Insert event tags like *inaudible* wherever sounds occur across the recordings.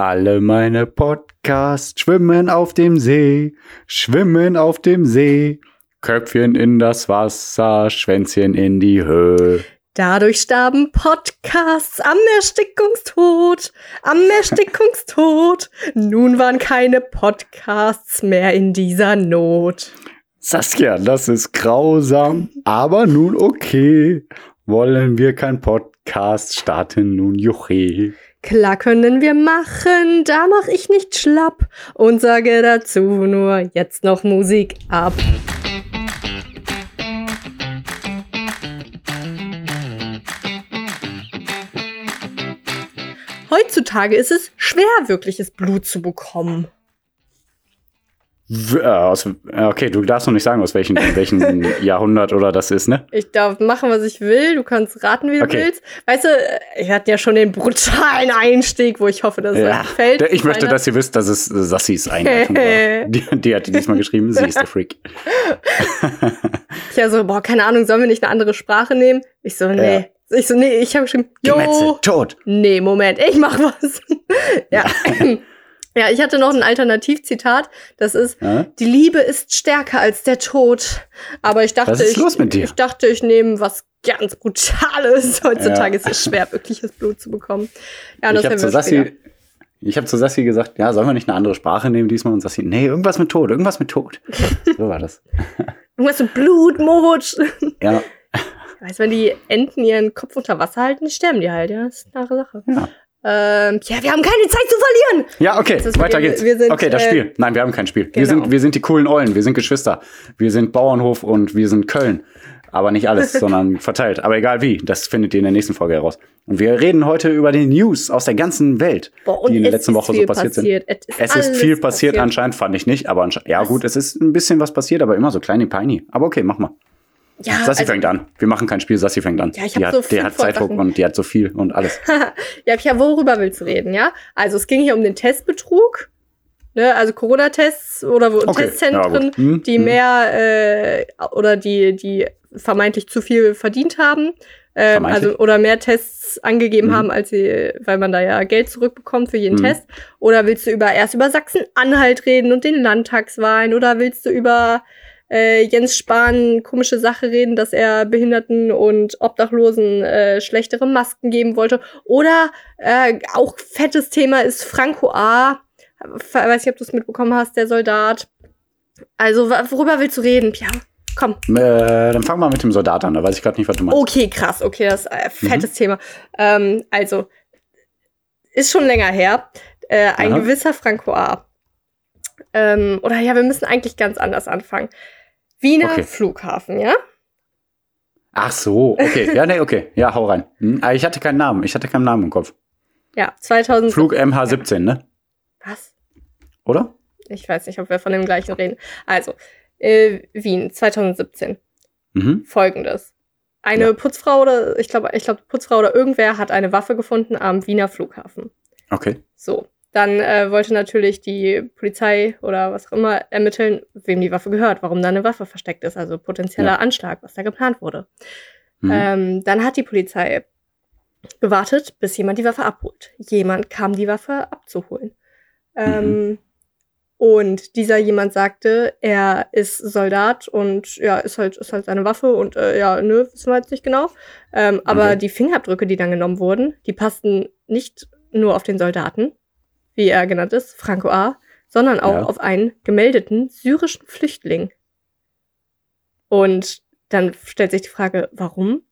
Alle meine Podcasts schwimmen auf dem See, schwimmen auf dem See. Köpfchen in das Wasser, Schwänzchen in die Höhe. Dadurch starben Podcasts am Erstickungstod, am Erstickungstod. Nun waren keine Podcasts mehr in dieser Not. Saskia, das ist grausam, aber nun okay. Wollen wir kein Podcast starten, nun juche. Klar können wir machen, da mach ich nicht schlapp und sage dazu nur jetzt noch Musik ab. Heutzutage ist es schwer, wirkliches Blut zu bekommen. Äh, aus, äh, okay, du darfst noch nicht sagen, aus welchem, welchem *laughs* Jahrhundert oder das ist, ne? Ich darf machen, was ich will. Du kannst raten, wie du Okay. willst. Weißt du, ich hatte ja schon den brutalen Einstieg, wo ich hoffe, dass es euch gefällt. Der- Ich möchte, dass ihr wisst, dass es äh, Sassis Einleitung war. *laughs* Die, die hat die diesmal geschrieben. Sie ist der Freak. Ich ja so, boah, keine Ahnung, sollen wir nicht eine andere Sprache nehmen? Ich so, nee. Ich so, nee, ich habe geschrieben, Gemetzel, jo, tot. nee, Moment, ich mach was. *laughs* ja. Ja, ich hatte noch ein Alternativzitat. Das ist, Ja? die Liebe ist stärker als der Tod. Aber ich dachte, ich, ich dachte, ich nehme was ganz Brutales. *laughs* Heutzutage Ja. ist es schwer, wirkliches Blut zu bekommen. Ja, Ich das habe zu Sassi, ich habe zu Sassi gesagt, ja, sollen wir nicht eine andere Sprache nehmen diesmal? Und Sassi, nee, irgendwas mit Tod, irgendwas mit Tod. *laughs* So war das. *laughs* Irgendwas mit Blut, Mord. Ja, Weißt du, wenn die Enten ihren Kopf unter Wasser halten, sterben die halt, ja. Das ist eine klare Sache. ja. Ähm, ja, wir haben keine Zeit zu verlieren. Ja, okay, weiter wir- geht's. wir sind, okay, das äh, Spiel. Nein, wir haben kein Spiel. Wir, genau. sind, wir sind die coolen Eulen, wir sind Geschwister. Wir sind Bauernhof und wir sind Köln. Aber nicht alles, *laughs* sondern verteilt. Aber egal wie, das findet ihr in der nächsten Folge heraus. Und wir reden heute über die News aus der ganzen Welt, Boah, die in der letzten Woche so passiert, passiert. sind. Es ist Es ist viel passiert, passiert. anscheinend fand ich nicht, aber anscheinend, ja gut, es ist ein bisschen was passiert, aber immer so kleine Peini. Aber okay, mach mal. Ja, Sassi also, fängt an. Wir machen kein Spiel, Sassi fängt an. Ja, ich die hat, so der hat 500 Zeitdruck und die hat so viel und alles. *laughs* ja, ja, worüber willst du reden, ja? Also es ging hier um den Testbetrug. Ne, also Corona-Tests oder wo Okay, Testzentren, ja. Hm, die hm. mehr äh, oder die, die vermeintlich zu viel verdient haben. Ähm, also oder mehr Tests angegeben Mhm. haben, als sie, weil man da ja Geld zurückbekommt für jeden Mhm. Test. Oder willst du über erst über Sachsen-Anhalt reden und den Landtagswahlen? Oder willst du über äh, Jens Spahn komische Sache reden, dass er Behinderten und Obdachlosen äh, schlechtere Masken geben wollte? Oder äh, auch fettes Thema ist Franco A. Weiß nicht, ob du es mitbekommen hast, der Soldat. Also, worüber willst du reden, Pia? Komm. Äh, dann fang mal mit dem Soldat an, da weiß ich gerade nicht, was du meinst. Okay, krass. Okay, das ist ein Mhm. fettes Thema. Ähm, also, ist schon länger her. Äh, ein Aha. gewisser Franco A. Ähm, oder ja, wir müssen eigentlich ganz anders anfangen. Wiener Okay. Flughafen, ja? Ach so, okay. Ja, nee, okay. Ja, hau rein. Hm? Aber ich hatte keinen Namen. Ich hatte keinen Namen im Kopf. Ja, 2000. Flug MH17, ne? Was? Oder? Ich weiß nicht, ob wir von dem gleichen reden. Also, äh, Wien, 2017. Mhm. Folgendes. Eine Ja. Putzfrau oder, ich glaube, ich glaube, Putzfrau oder irgendwer hat eine Waffe gefunden am Wiener Flughafen. Okay. So. Dann äh, wollte natürlich die Polizei oder was auch immer ermitteln, wem die Waffe gehört, warum da eine Waffe versteckt ist, also potenzieller Ja. Anschlag, was da geplant wurde. Mhm. Ähm, dann hat die Polizei gewartet, bis jemand die Waffe abholt. Jemand kam, die Waffe abzuholen. Ähm, und dieser jemand sagte, er ist Soldat und ja, ist halt, ist halt seine Waffe und äh, ja, nö, wissen wir jetzt nicht genau. Ähm, aber Okay. die Fingerabdrücke, die dann genommen wurden, die passten nicht nur auf den Soldaten, wie er genannt ist, Franco A., sondern auch Ja. auf einen gemeldeten syrischen Flüchtling. Und dann stellt sich die Frage, warum?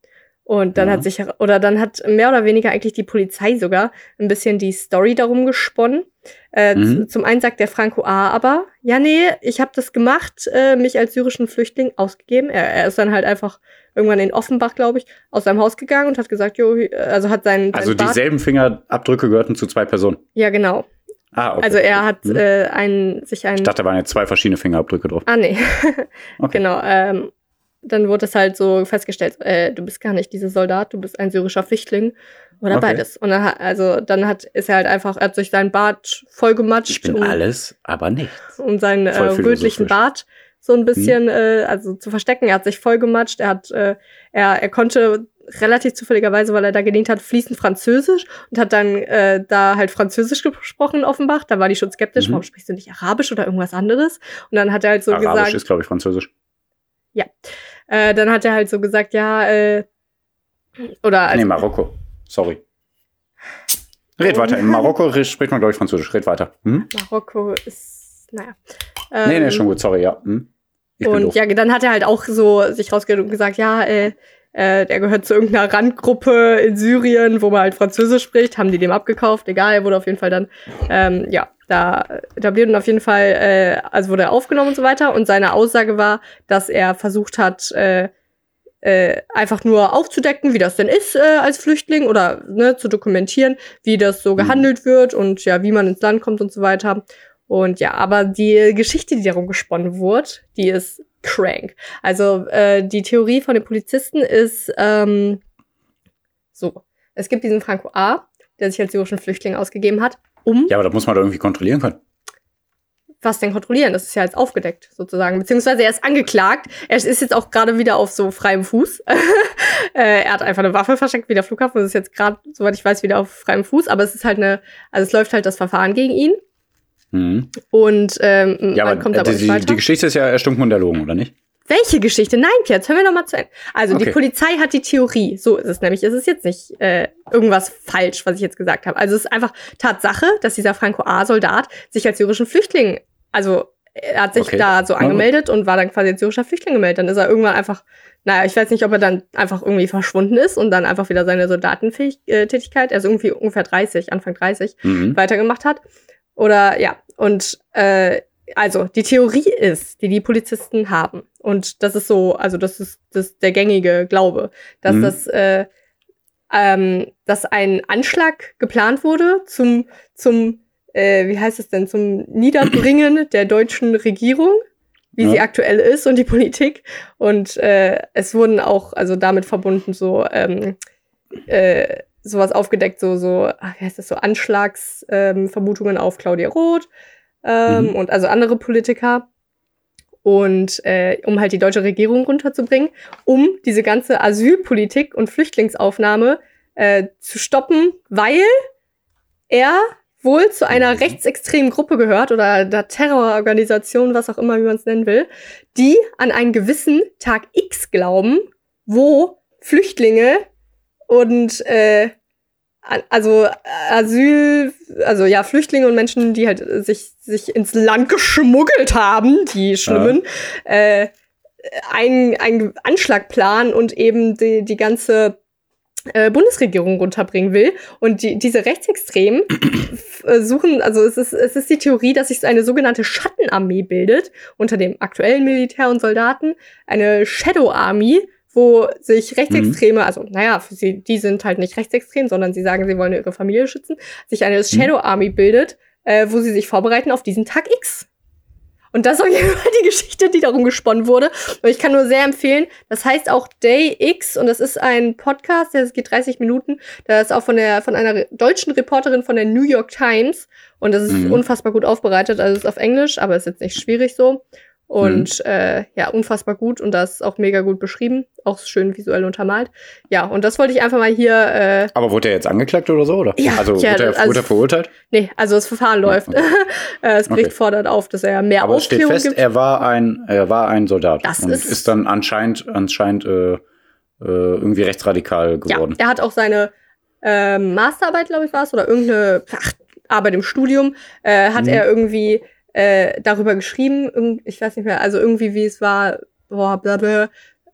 Und dann Ja. hat sich, oder dann hat mehr oder weniger eigentlich die Polizei sogar ein bisschen die Story darum gesponnen. Äh, Mhm. Zum einen sagt der Franco A. aber, ja, nee, ich habe das gemacht, äh, mich als syrischen Flüchtling ausgegeben. Er, er ist dann halt einfach irgendwann in Offenbach, glaube ich, aus seinem Haus gegangen und hat gesagt, jo, hi- also hat seinen, Also seinen dieselben Fingerabdrücke gehörten zu zwei Personen. Ja, genau. Ah, okay. Also er hat Mhm. äh, einen, sich einen Ich dachte, da waren jetzt zwei verschiedene Fingerabdrücke drauf. Ah, nee. *laughs* Okay. Genau. Ähm, dann wurde es halt so festgestellt, äh, du bist gar nicht dieser Soldat, du bist ein syrischer Flüchtling oder Okay. beides. Und dann, hat- also dann hat ist er halt einfach, er hat sich seinen Bart vollgematscht Ich bin um, alles, aber nichts. um seinen äh, rötlichen. Bart so ein bisschen Mhm. äh, also zu verstecken. Er hat sich vollgematscht, er hat äh, er er konnte relativ zufälligerweise, weil er da gedient hat, fließend Französisch und hat dann äh, da halt Französisch gesprochen in Offenbach. Da war die schon skeptisch, Mhm. warum sprichst du nicht Arabisch oder irgendwas anderes? Und dann hat er halt so Arabisch gesagt, ist, glaube ich, Französisch. Äh, dann hat er halt so gesagt, ja, äh, oder also, nee, Marokko. Sorry. Red Oh. weiter. In Marokko spricht man, glaube ich, Französisch. Red weiter. Hm? Marokko ist, naja. nee, nee, Ähm, schon gut. Sorry, ja. Hm? Und ja, dann hat er halt auch so sich rausgeredet und gesagt, ja, äh, äh, der gehört zu irgendeiner Randgruppe in Syrien, wo man halt Französisch spricht, haben die dem abgekauft, egal, er wurde auf jeden Fall dann, ähm, ja, da etabliert und auf jeden Fall, äh, also wurde er aufgenommen und so weiter. Und seine Aussage war, dass er versucht hat, äh, äh, einfach nur aufzudecken, wie das denn ist äh, als Flüchtling oder ne, zu dokumentieren, wie das so Mhm. gehandelt wird und ja, wie man ins Land kommt und so weiter. Und ja, aber die Geschichte, die darum gesponnen wurde, die ist crank. Also äh, die Theorie von den Polizisten ist ähm, so. Es gibt diesen Franco A., der sich als syrischen Flüchtling ausgegeben hat, um Ja, aber das muss man doch irgendwie kontrollieren können. was denn kontrollieren? Das ist ja jetzt aufgedeckt, sozusagen. Beziehungsweise er ist angeklagt. Er ist jetzt auch gerade wieder auf so freiem Fuß. *laughs* äh, er hat einfach eine Waffe versteckt wie der Flughafen. Das ist jetzt gerade, soweit ich weiß, wieder auf freiem Fuß. Aber es ist halt eine, also es läuft halt das Verfahren gegen ihn. Mhm. Und ähm, Ja, aber kommt aber die, die, die Geschichte ist ja erstunken und erlogen, oder nicht? Welche Geschichte? Nein, Pierre, hören wir noch mal zu Ende. Also die Okay. Polizei hat die Theorie. So ist es nämlich. Es ist jetzt nicht äh, irgendwas falsch, was ich jetzt gesagt habe. Also es ist einfach Tatsache, dass dieser Franco A-Soldat sich als syrischen Flüchtling, also er hat sich Okay. da so angemeldet und war dann quasi als syrischer Flüchtling gemeldet. Dann ist er irgendwann einfach, naja, ich weiß nicht, ob er dann einfach irgendwie verschwunden ist und dann einfach wieder seine Soldatentätigkeit, also irgendwie ungefähr 30, Anfang 30, Mhm. weitergemacht hat. Oder ja, und äh, also die Theorie ist, die die Polizisten haben, und das ist so, also das ist das ist der gängige Glaube, dass Mhm. das äh, ähm, dass ein Anschlag geplant wurde zum zum äh, wie heißt es denn zum Niederbringen *clears throat* der deutschen Regierung, wie Ja. sie aktuell ist und die Politik und äh, es wurden auch also damit verbunden so ähm, äh, sowas aufgedeckt, so, so, ach, wie heißt das, so Anschlagsvermutungen ähm, auf Claudia Roth ähm, Mhm. und also andere Politiker. Und äh, um halt die deutsche Regierung runterzubringen, um diese ganze Asylpolitik und Flüchtlingsaufnahme äh, zu stoppen, weil er wohl zu einer Mhm. rechtsextremen Gruppe gehört oder der Terrororganisation, was auch immer, wie man es nennen will, die an einen gewissen Tag X glauben, wo Flüchtlinge und äh, also Asyl, also ja, Flüchtlinge und Menschen, die halt äh, sich, sich ins Land geschmuggelt haben, die Schlimmen, äh, einen, einen Anschlag planen und eben die, die ganze äh, Bundesregierung runterbringen will. Und die, diese Rechtsextremen äh, suchen, also es ist, es ist die Theorie, dass sich eine sogenannte Schattenarmee bildet unter dem aktuellen Militär und Soldaten, eine Shadow Army, wo sich Rechtsextreme, also naja, für sie, die sind halt nicht rechtsextrem, sondern sie sagen, sie wollen ihre Familie schützen, sich eine Shadow Army bildet, äh, wo sie sich vorbereiten auf diesen Tag X. Und das ist auf jeden Fall die Geschichte, die darum gesponnen wurde. Und ich kann nur sehr empfehlen, das heißt auch Day X und das ist ein Podcast, der geht 30 Minuten. Da ist auch von der von einer deutschen Reporterin von der New York Times und das ist Mhm. unfassbar gut aufbereitet. Also es ist auf Englisch, aber ist jetzt nicht schwierig so. Und äh, ja, unfassbar gut und das ist auch mega gut beschrieben, auch schön visuell untermalt. Ja, und das wollte ich einfach mal hier äh, Aber wurde er jetzt angeklagt oder so? Oder? Ja, also, ja, wurde, er, also- wurde er verurteilt? Nee, also das Verfahren läuft. okay. *laughs* Äh, das Gericht Okay. fordert auf, dass er mehr Aber es steht Aufklärung fest, gibt. er war ein, er war ein Soldat Das und ist- ist, dann anscheinend, anscheinend äh, äh, irgendwie rechtsradikal Ja, geworden. er hat auch seine ähm, Masterarbeit, glaube ich, war es, oder irgendeine ach, Arbeit im Studium, äh, hat Mhm. er irgendwie äh, darüber geschrieben, ich weiß nicht mehr, also irgendwie, wie es war, boah, bla bla,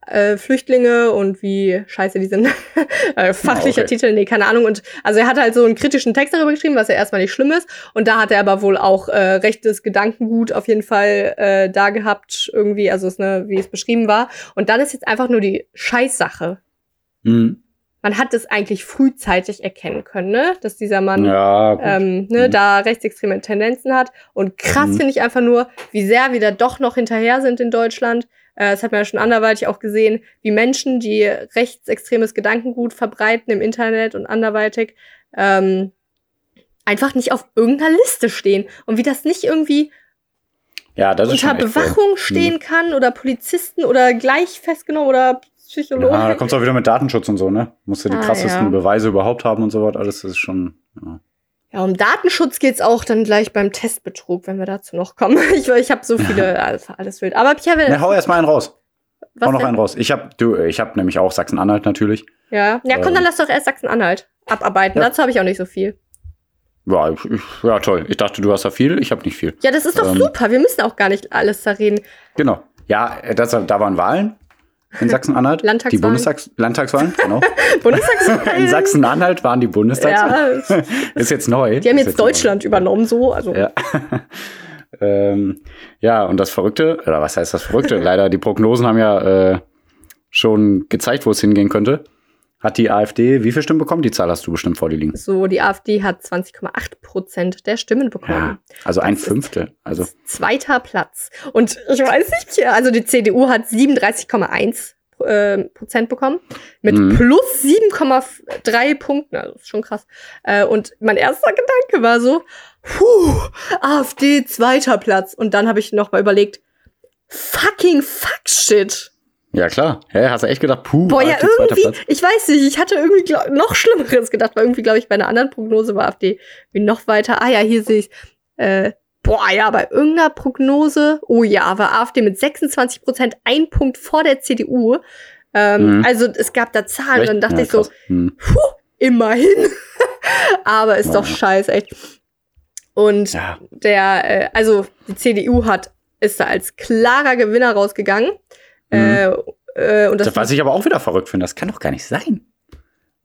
äh, Flüchtlinge und wie scheiße die sind. *laughs* äh, fachlicher okay. Titel, nee, keine Ahnung. Und also er hat halt so einen kritischen Text darüber geschrieben, was ja erstmal nicht schlimm ist. Und da hat er aber wohl auch äh, rechtes Gedankengut auf jeden Fall äh, da gehabt, irgendwie, also es, ne, wie es beschrieben war. Und dann ist jetzt einfach nur die Scheißsache, Mhm. Man hat es eigentlich frühzeitig erkennen können, ne? dass dieser Mann Ja, ähm, ne, Mhm. da rechtsextreme Tendenzen hat. Und krass Mhm. finde ich einfach nur, wie sehr wir da doch noch hinterher sind in Deutschland. Äh, das hat man ja schon anderweitig auch gesehen, wie Menschen, die rechtsextremes Gedankengut verbreiten im Internet und anderweitig, ähm, einfach nicht auf irgendeiner Liste stehen. Und wie das nicht irgendwie ja, unter schon echt faul. Bewachung stehen kann oder Polizisten oder gleich festgenommen oder Psychologe. Ja, da kommt's auch wieder mit Datenschutz und so, ne? Musst du die Ah, krassesten ja. Beweise überhaupt haben und so was. Alles ist schon. Ja. Ja, um Datenschutz geht's auch dann gleich beim Testbetrug, wenn wir dazu noch kommen. *laughs* Ich, ich habe so *laughs* viele, alles, alles wild. Aber Pierre, Ne, hau erst mal einen raus. was hau noch denn? einen raus. Ich hab, du, ich hab nämlich auch Sachsen-Anhalt natürlich. Ja, ja komm, Ähm. dann lass doch erst Sachsen-Anhalt abarbeiten. Ja. Dazu habe ich auch nicht so viel. Ja, ich, ich, ja, toll. Ich dachte, du hast da viel. Ich habe nicht viel. Ja, das ist doch Ähm. super. Wir müssen auch gar nicht alles da reden. Genau. Ja, das, da waren Wahlen in Sachsen-Anhalt. Die Landtagswahlen. Bundestags Landtagswahlen, genau. *laughs* Bundestagswahl. *laughs* in Sachsen-Anhalt waren die Bundestagswahlen. Ja, *laughs* Ist jetzt neu. die haben Ist jetzt Deutschland übernommen, so. Also, Ja. ähm, ja, und das Verrückte, oder was heißt das Verrückte? Leider, die Prognosen haben ja äh, schon gezeigt, wo es hingehen könnte. Hat die AfD wie viel Stimmen bekommen? Die Zahl hast du bestimmt vor dir liegen. so, die AfD hat 20,8 Prozent der Stimmen bekommen. Ja, also ein Das Fünftel. Also Zweiter Platz. Und ich weiß nicht, also die CDU hat 37,1 äh, Prozent bekommen. Mit Mhm. plus 7,3 Punkten. Also ist schon krass. Äh, und mein erster Gedanke war so, puh, AfD zweiter Platz. Und dann habe ich noch mal überlegt, fucking fuck shit. Ja klar. Hä, hast du echt gedacht, puh, Boah, ja, irgendwie, ich weiß nicht, ich hatte irgendwie glaub, noch Schlimmeres gedacht, weil irgendwie, glaube ich, bei einer anderen Prognose war AfD wie noch weiter. Ah ja, hier sehe ich äh, Boah, ja, bei irgendeiner Prognose, oh ja, war AfD mit 26 Prozent ein Punkt vor der CDU. Ähm, Mhm. Also es gab da Zahlen, Echt? dann dachte Ja, ich so, krass. Hm. puh, immerhin. *laughs* Aber ist Ja. doch scheiße, echt. Und Ja. der, äh, also die CDU hat, ist da als klarer Gewinner rausgegangen. Äh, äh, und das, Mhm. Das, was ich aber auch wieder verrückt finde, das kann doch gar nicht sein.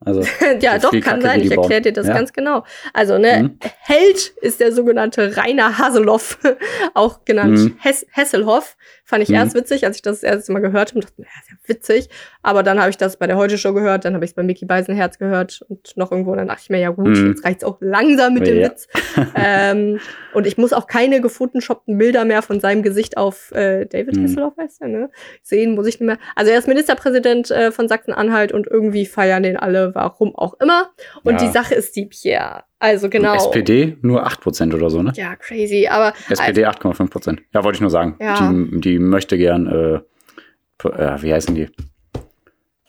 Also, *laughs* ja, doch, kann Kacke, sein. Ich erkläre dir das Ja. ganz genau. Also, ne, Mhm. Held ist der sogenannte Rainer Haseloff, *laughs* auch genannt Mhm. Hess Hesselhoff. Fand ich Mhm. erst witzig, als ich das das erste Mal gehört habe. dachte, ja, ist ja witzig. Aber dann habe ich das bei der Heute-Show gehört, dann habe ich es bei Mickey Beisenherz gehört und noch irgendwo. Und dann dachte ich mir, ja gut, Mhm. jetzt reicht's auch langsam mit dem Ja. Witz. ähm, und ich muss auch keine gefotoshoppten Bilder mehr von seinem Gesicht auf äh, David Mhm. Hasselhoff, heißt er, ne? Sehen muss ich nicht mehr. Also er ist Ministerpräsident äh, von Sachsen-Anhalt und irgendwie feiern den alle, warum auch immer. Und Ja. die Sache ist die, Pierre. Also genau. SPD nur 8% oder so, ne? Ja, crazy. Aber SPD 8,5%. Ja, wollte ich nur sagen. Ja. Die, die möchte gern, äh, äh, wie heißen die?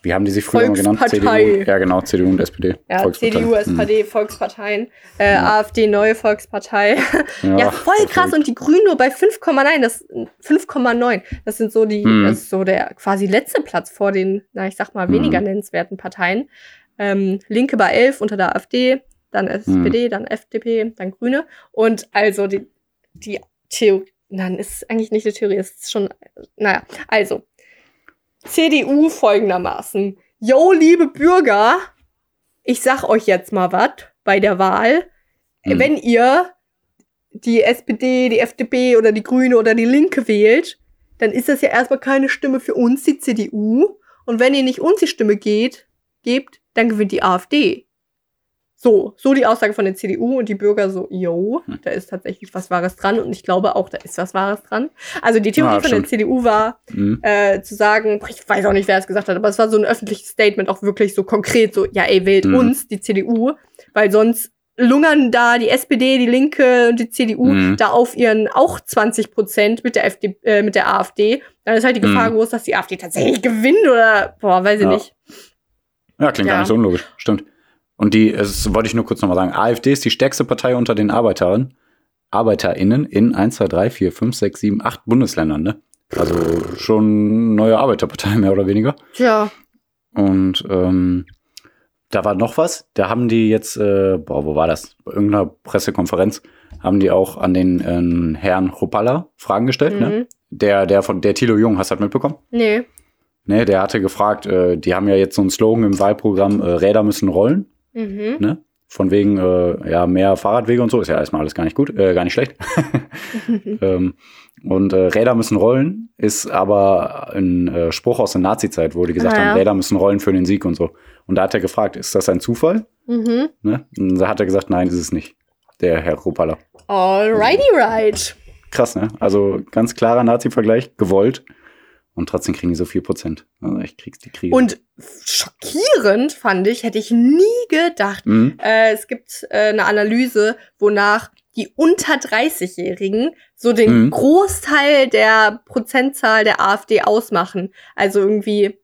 Wie haben die sich früher genannt? CDU. Ja, genau, CDU und SPD. ja. CDU, SPD, Volksparteien, äh, Ja. AfD, neue Volkspartei. *laughs* Hm. Ja, voll krass. Und die Grünen nur bei 5,9. Das 5,9. Das sind so die, Mhm. das ist so der quasi letzte Platz vor den, na, ich sag mal, weniger Mhm. nennenswerten Parteien. Ähm, Linke bei 11 unter der AfD, dann SPD, dann FDP, dann Grüne. Und also die, die Theorie, nein, ist eigentlich nicht eine Theorie, es ist schon, naja, also. CDU folgendermaßen. Yo, liebe Bürger, ich sag euch jetzt mal was bei der Wahl. Mhm. Wenn ihr die SPD, die FDP oder die Grüne oder die Linke wählt, dann ist das ja erstmal keine Stimme für uns, die CDU. Und wenn ihr nicht uns die Stimme geht, gebt, dann gewinnt die AfD. So, so die Aussage von der CDU und die Bürger so, yo, Hm. da ist tatsächlich was Wahres dran und ich glaube auch, da ist was Wahres dran. Also die Theorie Ja, von der. CDU war, Mhm. äh, zu sagen, ich weiß auch nicht, wer es gesagt hat, aber es war so ein öffentliches Statement, auch wirklich so konkret, so, ja, ey, wählt Mhm. uns, die CDU, weil sonst lungern da die SPD, die Linke und die CDU Mhm. da auf ihren auch 20 Prozent mit der FD, äh, mit der AfD. Dann ist halt die Gefahr Mhm. groß, dass die AfD tatsächlich gewinnt oder, boah, weiß ich Ja. nicht. Ja, klingt Ja. gar nicht so unlogisch. Stimmt. Und die, es wollte ich nur kurz nochmal sagen, AfD ist die stärkste Partei unter den Arbeiterinnen, ArbeiterInnen in 1, 2, 3, 4, 5, 6, 7, 8 Bundesländern, ne? Also schon neue Arbeiterpartei, *laughs* mehr oder weniger. Tja, Und ähm, da war noch was. Da haben die jetzt, äh, boah, wo war das? Bei irgendeiner Pressekonferenz haben die auch an den ähm, Herrn Chopalla Fragen gestellt, ne? mhm. Der, der von der Thilo Jung, hast du das mitbekommen? nee. Ne, der hatte gefragt, äh, die haben ja jetzt so einen Slogan im Wahlprogramm, äh, Räder müssen rollen, Mhm. ne? Von wegen, äh, ja, mehr Fahrradwege und so, ist ja erstmal alles gar nicht gut, äh, gar nicht schlecht. *laughs* ähm, und äh, Räder müssen rollen ist aber ein äh, Spruch aus der Nazi-Zeit, wo die gesagt Ah, ja. haben, Räder müssen rollen für den Sieg und so. Und da hat er gefragt, ist das ein Zufall? mhm. Ne? Und da hat er gesagt, nein, ist es nicht. Der Herr Kropala. Alrighty right. Krass, ne? Also ganz klarer Nazi-Vergleich, gewollt. Und trotzdem kriegen die so 4%. Also echt kriegst die Krise. Und schockierend fand ich, hätte ich nie gedacht. Mhm. Äh, es gibt äh, eine Analyse, wonach die unter 30-Jährigen so den Mhm. Großteil der Prozentzahl der AfD ausmachen. Also irgendwie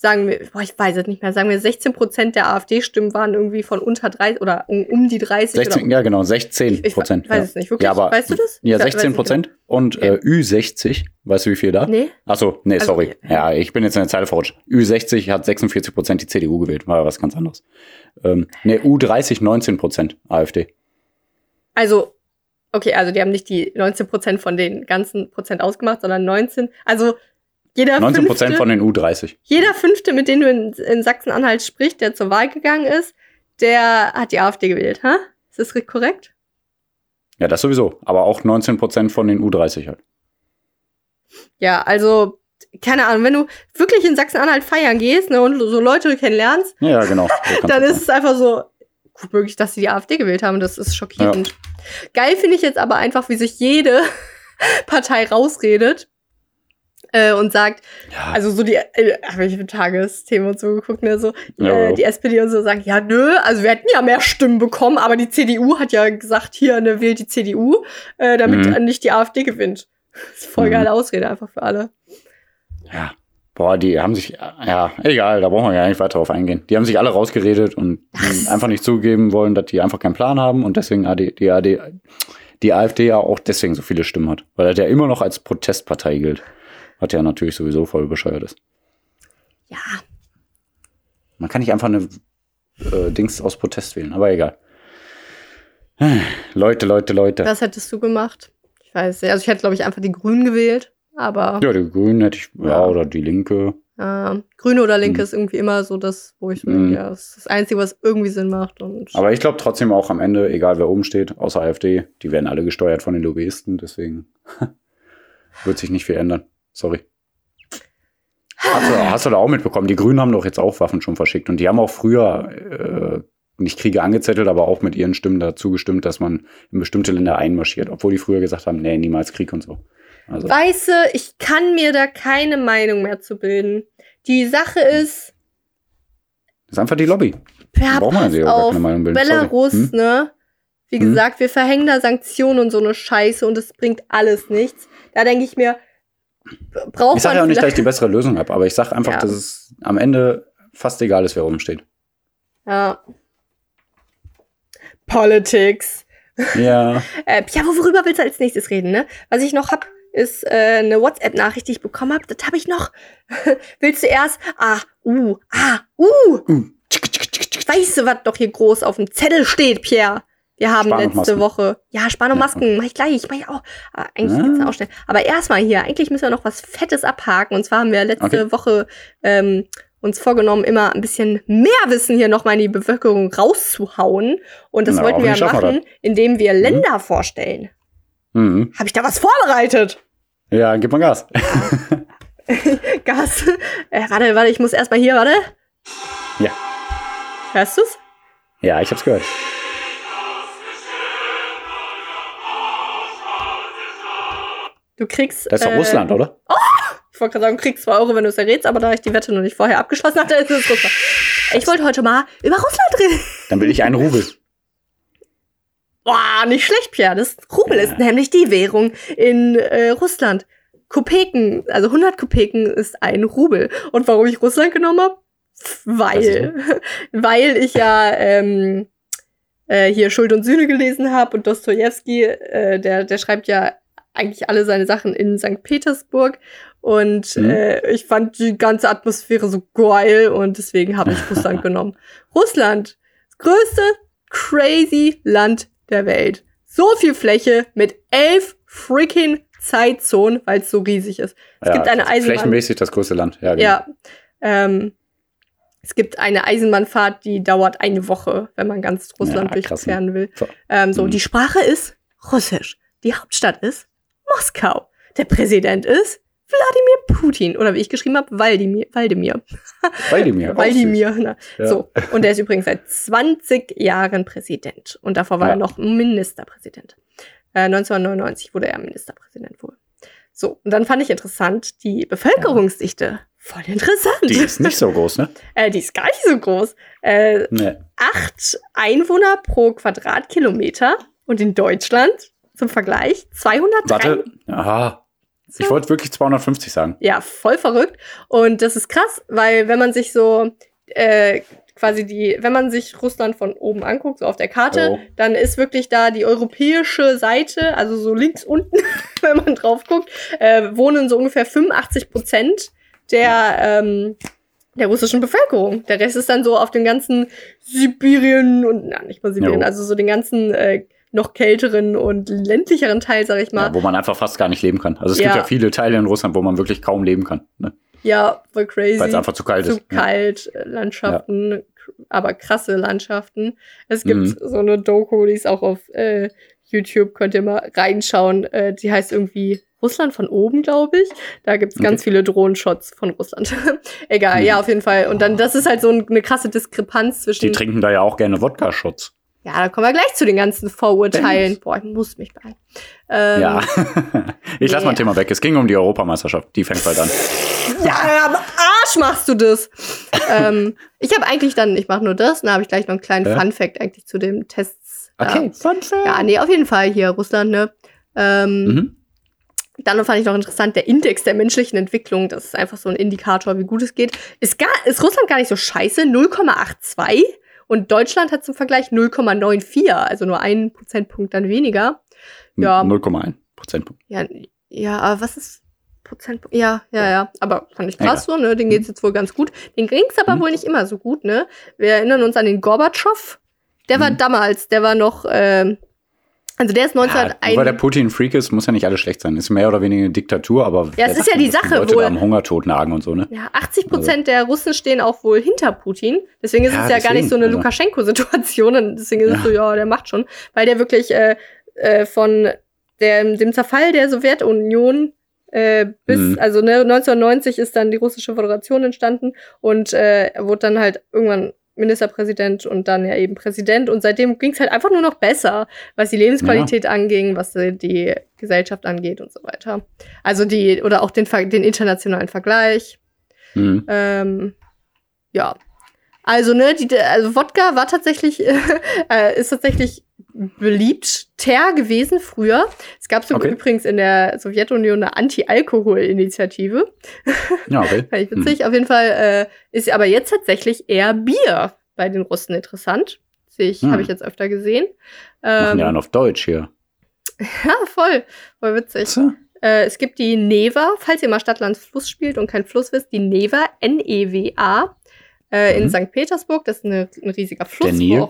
sagen wir, boah, ich weiß es nicht mehr, sagen wir 16 Prozent der AfD-Stimmen waren irgendwie von unter 30 oder um, um die 30 16, oder ja, genau, 16 ich Prozent. weiß ja. es nicht, wirklich? Ja, aber, weißt du das? Ja, Ich weiß 16 nicht Prozent. Und äh, Ü60, weißt du, wie viel da? Nee. Achso, nee, Also, sorry. ja. Ich bin jetzt in der Zeile verrutscht. Ü60 hat 46 Prozent die CDU gewählt, war ja was ganz anderes. Ähm, nee, U30 19 Prozent AfD. Also, okay, also die haben nicht die 19 Prozent von den ganzen Prozent ausgemacht, sondern 19. Also jeder 19 fünfte, Prozent von den U30. jeder fünfte, mit dem du in, in Sachsen-Anhalt sprichst, der zur Wahl gegangen ist, der hat die AfD gewählt, ha? Ist das richtig korrekt? Ja, das sowieso. Aber auch 19 Prozent von den U30 halt. Ja, also keine Ahnung, wenn du wirklich in Sachsen-Anhalt feiern gehst ne, und so Leute kennenlernst, Ja, ja, genau. So *laughs* dann ist es einfach so gut möglich, dass sie die AfD gewählt haben. Das ist schockierend. Geil finde ich jetzt aber einfach, wie sich jede *laughs* Partei rausredet äh, und sagt, Ja, also so die, äh, habe ich mit Tagesthemen und so geguckt, ne, so Ja, äh, die SPD und so sagen, ja, nö, also wir hätten ja mehr Stimmen bekommen, aber die CDU hat ja gesagt, hier, ne, wählt die CDU, äh, damit Mhm. nicht die AfD gewinnt. Das ist voll Mhm. geile Ausrede einfach für alle. ja. Boah, die haben sich, ja, egal, da brauchen wir gar nicht weiter drauf eingehen. Die haben sich alle rausgeredet und *laughs* einfach nicht zugeben wollen, dass die einfach keinen Plan haben und deswegen AD, die, AD, die AfD ja auch deswegen so viele Stimmen hat. Weil das ja immer noch als Protestpartei gilt. Was ja natürlich sowieso voll bescheuert ist. Ja, Man kann nicht einfach eine äh, Dings aus Protest wählen, aber egal. *sighs* Leute, Leute, Leute. was hättest du gemacht? Ich weiß nicht. Also ich hätte, glaube ich, einfach die Grünen gewählt, aber Ja, die Grünen hätte ich, ja, Ja. oder die Linke. äh, Grüne oder Linke Mhm. ist irgendwie immer so das, wo ich denke, ja, das ist das Einzige, was irgendwie Sinn macht. Und Aber ich glaube trotzdem auch am Ende, egal wer oben steht, außer AfD, die werden alle gesteuert von den Lobbyisten, deswegen *laughs* wird sich nicht viel ändern. Sorry. Hast du, hast du da auch mitbekommen? Die Grünen haben doch jetzt auch Waffen schon verschickt und die haben auch früher äh, nicht Kriege angezettelt, aber auch mit ihren Stimmen dazu gestimmt, dass man in bestimmte Länder einmarschiert, obwohl die früher gesagt haben, nee, niemals Krieg und so. Also, Weißt du, ich kann mir da keine Meinung mehr zu bilden. Die Sache ist, das ist einfach die Lobby. ja, braucht man sich auch auf, keine Meinung bilden. Belarus. Hm? ne? Wie Hm? gesagt, wir verhängen da Sanktionen und so eine Scheiße und es bringt alles nichts. Da denke ich mir, braucht Ich sage ja auch nicht, dass ich die bessere Lösung habe, aber ich sage einfach, Ja. dass es am Ende fast egal ist, wer oben steht. Ja. Politics. Ja. *laughs* Äh, ja, worüber willst du als nächstes reden, ne? Was ich noch hab, ist äh, eine WhatsApp-Nachricht, die ich bekommen habe. Das habe ich noch. *laughs* willst du erst? Ah, uh, ah, uh. Uh. Weißt du, was doch hier groß auf dem Zettel steht, Pierre? Wir haben letzte Masken. Woche. Ja, Sparen und Ja, Masken, mach ich gleich. Mach ich auch. Ah, eigentlich geht's auch schnell. Aber erstmal hier, eigentlich müssen wir noch was Fettes abhaken. Und zwar haben wir letzte Okay. Woche ähm, uns vorgenommen, immer ein bisschen mehr Wissen hier nochmal in die Bevölkerung rauszuhauen. Und das Na, wollten wir wir machen, indem wir Länder vorstellen. Mhm. Habe ich da was vorbereitet? Ja, gib mal Gas. *laughs* Gas. Äh, warte, warte, ich muss erstmal hier, warte. Ja. Hörst du's? Ja, ich hab's gehört. Du kriegst. Das ist doch äh, Russland, oder? Ich wollte gerade sagen, du kriegst 2 Euro, wenn du es errätst, aber da ich die Wette noch nicht vorher abgeschlossen hatte, *laughs* ist es Russland. Ich wollte heute mal über Russland reden. Dann will ich einen Rubel. Boah, nicht schlecht, Pierre. Das Rubel Ja. ist nämlich die Währung in äh, Russland. Kopeken, also 100 Kopeken ist ein Rubel. Und warum ich Russland genommen habe? Weil, *laughs* weil ich ja ähm, äh, hier Schuld und Sühne gelesen habe und Dostoevsky, äh, der, der schreibt ja eigentlich alle seine Sachen in St. Petersburg. Und Mhm. äh, ich fand die ganze Atmosphäre so geil und deswegen habe ich Russland *laughs* genommen. Russland, das größte crazy Land der Welt. So viel Fläche mit elf freaking Zeitzonen, weil es so riesig ist. Es gibt eine Eisenbahn. Flächenmäßig das größte Land. Ja, genau. Ja. Ähm, es gibt eine Eisenbahnfahrt, die dauert eine Woche, wenn man ganz Russland Ja, ne? durchqueren will. So. Ähm, so, Mhm. die Sprache ist Russisch. Die Hauptstadt ist Moskau. Der Präsident ist Wladimir Putin. Oder wie ich geschrieben habe, Waldimir. Waldimir. *laughs* Waldimir. *laughs* Waldimir. Na, Ja. So. Und der ist übrigens seit 20 Jahren Präsident. Und davor war Ja. er noch Ministerpräsident. Äh, 1999 wurde er Ministerpräsident wohl. So. Und dann fand ich interessant, die Bevölkerungsdichte. Voll interessant. Die ist nicht so groß, ne? *laughs* äh, die ist gar nicht so groß. Äh, Nee. acht Einwohner pro Quadratkilometer. Und in Deutschland, zum Vergleich, 203. Warte. Aha. Ich wollte wirklich 250 sagen. Ja, voll verrückt. Und das ist krass, weil wenn man sich so äh, quasi die, wenn man sich Russland von oben anguckt, so auf der Karte, Oh. dann ist wirklich da die europäische Seite, also so links unten, *laughs* wenn man drauf guckt, äh, wohnen so ungefähr 85 Prozent der, ähm, der russischen Bevölkerung. Der Rest ist dann so auf dem ganzen Sibirien und, na, nicht mal Sibirien, Jo. also so den ganzen äh, noch kälteren und ländlicheren Teil, sag ich mal. Ja, wo man einfach fast gar nicht leben kann. Also es gibt Ja. ja viele Teile in Russland, wo man wirklich kaum leben kann. Ne? Ja, voll crazy. Weil es einfach zu kalt zu ist. Ja. kalt, äh, Landschaften, k- aber krasse Landschaften. Es gibt Mhm. so eine Doku, die ist auch auf äh, YouTube, könnt ihr mal reinschauen. Äh, die heißt irgendwie Russland von oben, glaube ich. Da gibt's ganz Okay. viele Drohnenshots von Russland. *laughs* Egal, Mhm. ja, auf jeden Fall. Und dann, das ist halt so ein- eine krasse Diskrepanz Die zwischen. trinken da ja auch gerne Wodka-Shots. Ja, da kommen wir gleich zu den ganzen Vorurteilen. Dennis. Boah, ich muss mich beeilen. Ähm, ja. *laughs* ich lasse ja. mal ein Thema weg. Es ging um die Europameisterschaft. Die fängt bald an. Ja, am Arsch machst du das. ähm, ich habe eigentlich dann, ich mache nur das, dann habe ich gleich noch einen kleinen Ja. Fun-Fact eigentlich zu den Tests. Okay, fun Äh, ja, nee, auf jeden Fall hier Russland, ne? Ähm, Mhm. Dann fand ich noch interessant, der Index der menschlichen Entwicklung, das ist einfach so ein Indikator, wie gut es geht. Ist, gar, ist Russland gar nicht so scheiße, 0,82 und Deutschland hat zum Vergleich 0,94, also nur einen Prozentpunkt dann weniger. Ja. 0,1 Prozentpunkt. Ja, ja, aber was ist Prozentpunkt? Ja, ja, ja. Aber fand ich krass so, ne? Den geht's jetzt wohl ganz gut. Den ging's aber Mhm. wohl nicht immer so gut, ne? Wir erinnern uns an den Gorbatschow. Der war Mhm. damals, der war noch, ähm, also der ist Ja, 1901. nur weil der Putin Freak ist, muss ja nicht alles schlecht sein. Ist mehr oder weniger eine Diktatur, aber Ja, es ist ja die Sache Leute wohl. da am Hungertod nagen und so, ne? ja, 80 Prozent der Russen stehen auch wohl hinter Putin. Deswegen ist Ja, es ja gar nicht deswegen, so eine also. Lukaschenko-Situation. Und deswegen ist es Ja. so, ja, der macht schon. Weil der wirklich äh, äh, von der, dem Zerfall der Sowjetunion äh, bis, Mhm. also ne, 1990 ist dann die russische Föderation entstanden und äh, er wurde dann halt irgendwann Ministerpräsident und dann ja eben Präsident. Und seitdem ging es halt einfach nur noch besser, was die Lebensqualität anging, was die Gesellschaft angeht und so weiter. Also die, oder auch den, den internationalen Vergleich. Mhm. Ähm, ja. Also, ne, die, also Wodka war tatsächlich, *laughs* äh, ist tatsächlich beliebter gewesen früher. Es gab so Okay. übrigens in der Sowjetunion eine Anti-Alkohol-Initiative. Ja, okay. *laughs* Fand ich witzig. Auf jeden Fall äh, ist aber jetzt tatsächlich eher Bier bei den Russen interessant. Ich, Hm. habe ich jetzt öfter gesehen. Machen Ähm, ja einen auf Deutsch hier. *laughs* ja, voll. Voll witzig. So. Äh, es gibt die Neva, falls ihr mal Stadtland Fluss spielt und kein Fluss wisst, die Neva, N-E-W-A, äh, in Mhm. St. Petersburg. Das ist eine, ein riesiger Fluss. Der Nil?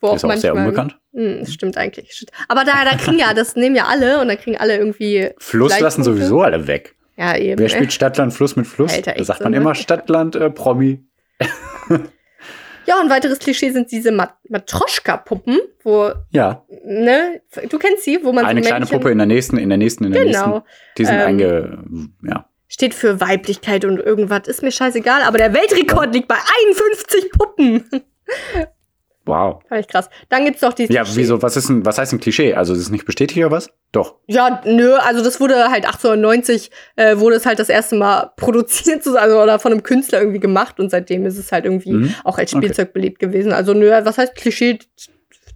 Wo auch, wo Ist auch sehr unbekannt. Hm, das stimmt eigentlich. Aber da, da kriegen ja, das nehmen ja alle und dann kriegen alle irgendwie. Fluss lassen sowieso alle weg. Ja, eben. Wer ne? spielt Stadtland Fluss mit Fluss? Alter, da sagt so, man ne? immer *laughs* Stadtland äh, Promi. Ja, und weiteres Klischee sind diese Mat Matroschka-Puppen, wo, Ja, ne, du kennst sie, wo man eine so kleine Männchen- Puppe in der nächsten, in der nächsten, in der Genau. nächsten. Die sind Ähm, einge, ja. Steht für Weiblichkeit und irgendwas, ist mir scheißegal, aber der Weltrekord liegt bei 51 Puppen. Wow. Fand ich krass. Dann gibt's noch die. Ja, wieso, was ist ein, was heißt ein Klischee? Also ist es nicht bestätigt oder was? Doch. Ja, nö, also das wurde halt 1890, äh, wurde es halt das erste Mal *laughs* produziert, so- also oder von einem Künstler irgendwie gemacht und seitdem ist es halt irgendwie Mhm. auch als Okay. Spielzeug beliebt gewesen. Also nö, was heißt Klischee?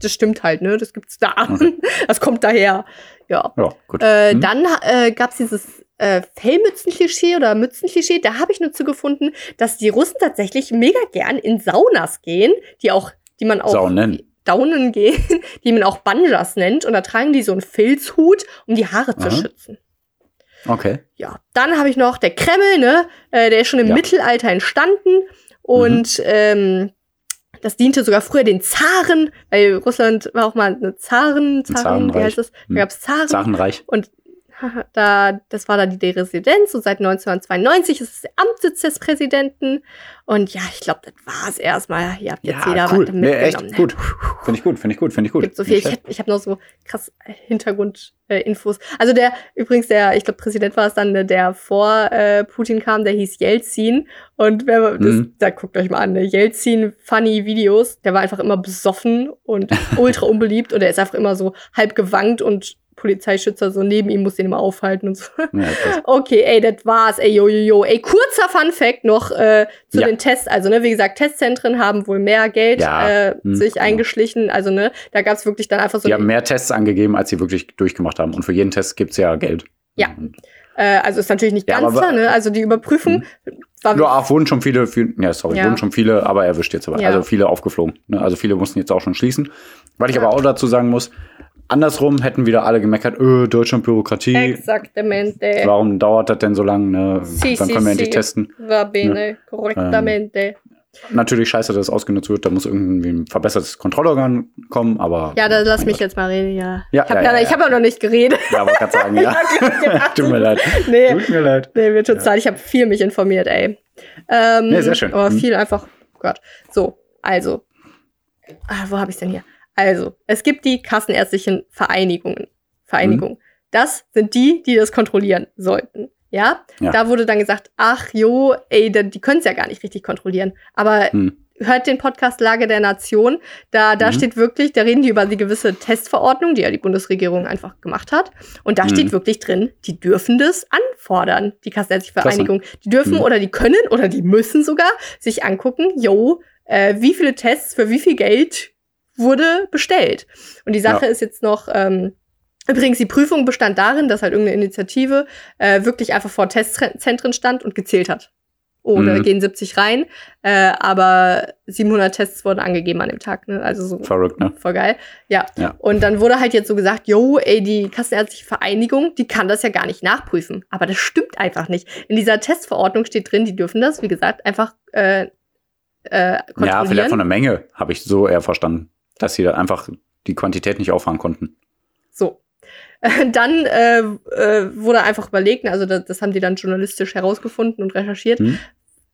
Das stimmt halt, ne? Das gibt's da. Okay. *laughs* Das kommt daher. Ja. Ja, gut. Äh, Mhm. Dann äh, gab es dieses äh, Fellmützenklischee oder Mützenklischee. Da habe ich nur zu gefunden, dass die Russen tatsächlich mega gern in Saunas gehen, die auch, die man auch Saunen. Daunen gehen, *laughs* die man auch Banjas nennt. Und da tragen die so einen Filzhut, um die Haare zu Aha. schützen. Okay. Ja, dann habe ich noch der Kreml, ne? Äh, der ist schon im Ja. Mittelalter entstanden und ähm, das diente sogar früher den Zaren, weil Russland war auch mal eine Zaren, Zaren, wie Zarenreich. heißt das? Da Hm. gab es Zaren. Sachenreich. Und *laughs* da, das war dann die Residenz und seit 1992 ist es der Amtssitz des Präsidenten. Und ja, ich glaube, das war es erstmal. Hier habt jetzt jeder Ja, cool. was Nee, mitgenommen. echt gut. Finde ich gut, finde ich gut, finde ich gut. Gibt so viel. Nicht Ich, hab- ich habe noch so krass Hintergrundinfos. Äh, also der, übrigens, der, ich glaube, Präsident war es dann, der, der vor äh, Putin kam, der hieß Jelzin. Und wer, das, Mhm. da guckt euch mal an, ne? Jelzin Funny Videos. Der war einfach immer besoffen und *laughs* ultra unbeliebt und er ist einfach immer so halb gewankt und Polizeischützer so neben ihm muss den immer aufhalten und so. Ja. *laughs* Okay, ey, das war's, ey, yo, yo, yo. Ey, kurzer Fun Fact noch äh, zu Ja. den Tests. Also, ne, wie gesagt, Testzentren haben wohl mehr Geld Ja. äh, Hm, sich genau. eingeschlichen. Also, ne, da gab's wirklich dann einfach so. Die haben mehr Tests angegeben, als sie wirklich durchgemacht haben. Und für jeden Test gibt's ja Geld. Ja. Äh, also ist natürlich nicht Ja, ganz aber- klar, ne? Also die Überprüfung war Ja, ach, wurden schon viele, viel, ja, sorry, Ja. wurden schon viele, aber erwischt jetzt aber. Ja. Also viele aufgeflogen. Ne? Also viele mussten jetzt auch schon schließen. Weil ich Ja. aber auch dazu sagen muss, andersrum hätten wieder alle gemeckert, öh, Deutschland Bürokratie. Exaktamente. Warum dauert das denn so lange? Ne? Si, Dann können wir si. endlich testen. Va bene, correctamente. Natürlich scheiße, dass es ausgenutzt wird. Da muss irgendwie ein verbessertes Kontrollorgan kommen, aber. ja, da lass mich Gott. jetzt mal reden, ja. Ja, ich habe ja, ja, ja, hab ja noch nicht geredet. Ja, wollte gerade sagen, *laughs* ja. Tut mir leid. Nee, Tut mir leid. nee, mir tut's leid. Ich habe viel mich informiert, ey. Ähm, Nee, sehr schön. Aber Mhm. viel einfach, oh Gott. So, also. Ah, wo habe ich denn hier? Also, es gibt die kassenärztlichen Vereinigungen. Vereinigung. Das sind die, die das kontrollieren sollten. Ja? Ja. Da wurde dann gesagt, ach jo, ey, da- die können es ja gar nicht richtig kontrollieren. Aber Hm. hört den Podcast Lage der Nation. Da, da Mhm. steht wirklich, da reden die über die gewisse Testverordnung, die ja die Bundesregierung einfach gemacht hat. Und da Mhm. steht wirklich drin, die dürfen das anfordern, die Kassenärztliche? Vereinigung. Die dürfen Mhm. oder die können oder die müssen sogar sich angucken, yo, äh, wie viele Tests für wie viel Geld wurde bestellt. Und die Sache Ja. ist jetzt noch, ähm, übrigens, die Prüfung bestand darin, dass halt irgendeine Initiative äh, wirklich einfach vor Testzentren stand und gezählt hat. Oh, da Mhm. gehen 70 rein, äh, aber 700 Tests wurden angegeben an dem Tag. Ne? Also so Verrückt, ne? voll geil. Ja. Ja. Und dann wurde halt jetzt so gesagt, yo, ey, die Kassenärztliche Vereinigung, die kann das ja gar nicht nachprüfen. Aber das stimmt einfach nicht. In dieser Testverordnung steht drin, die dürfen das, wie gesagt, einfach äh, äh, kontrollieren. Ja, vielleicht von der Menge habe ich so eher verstanden, dass sie da einfach die Quantität nicht auffahren konnten. So. Dann äh, äh, wurde einfach überlegt, also das, das haben die dann journalistisch herausgefunden und recherchiert. Hm.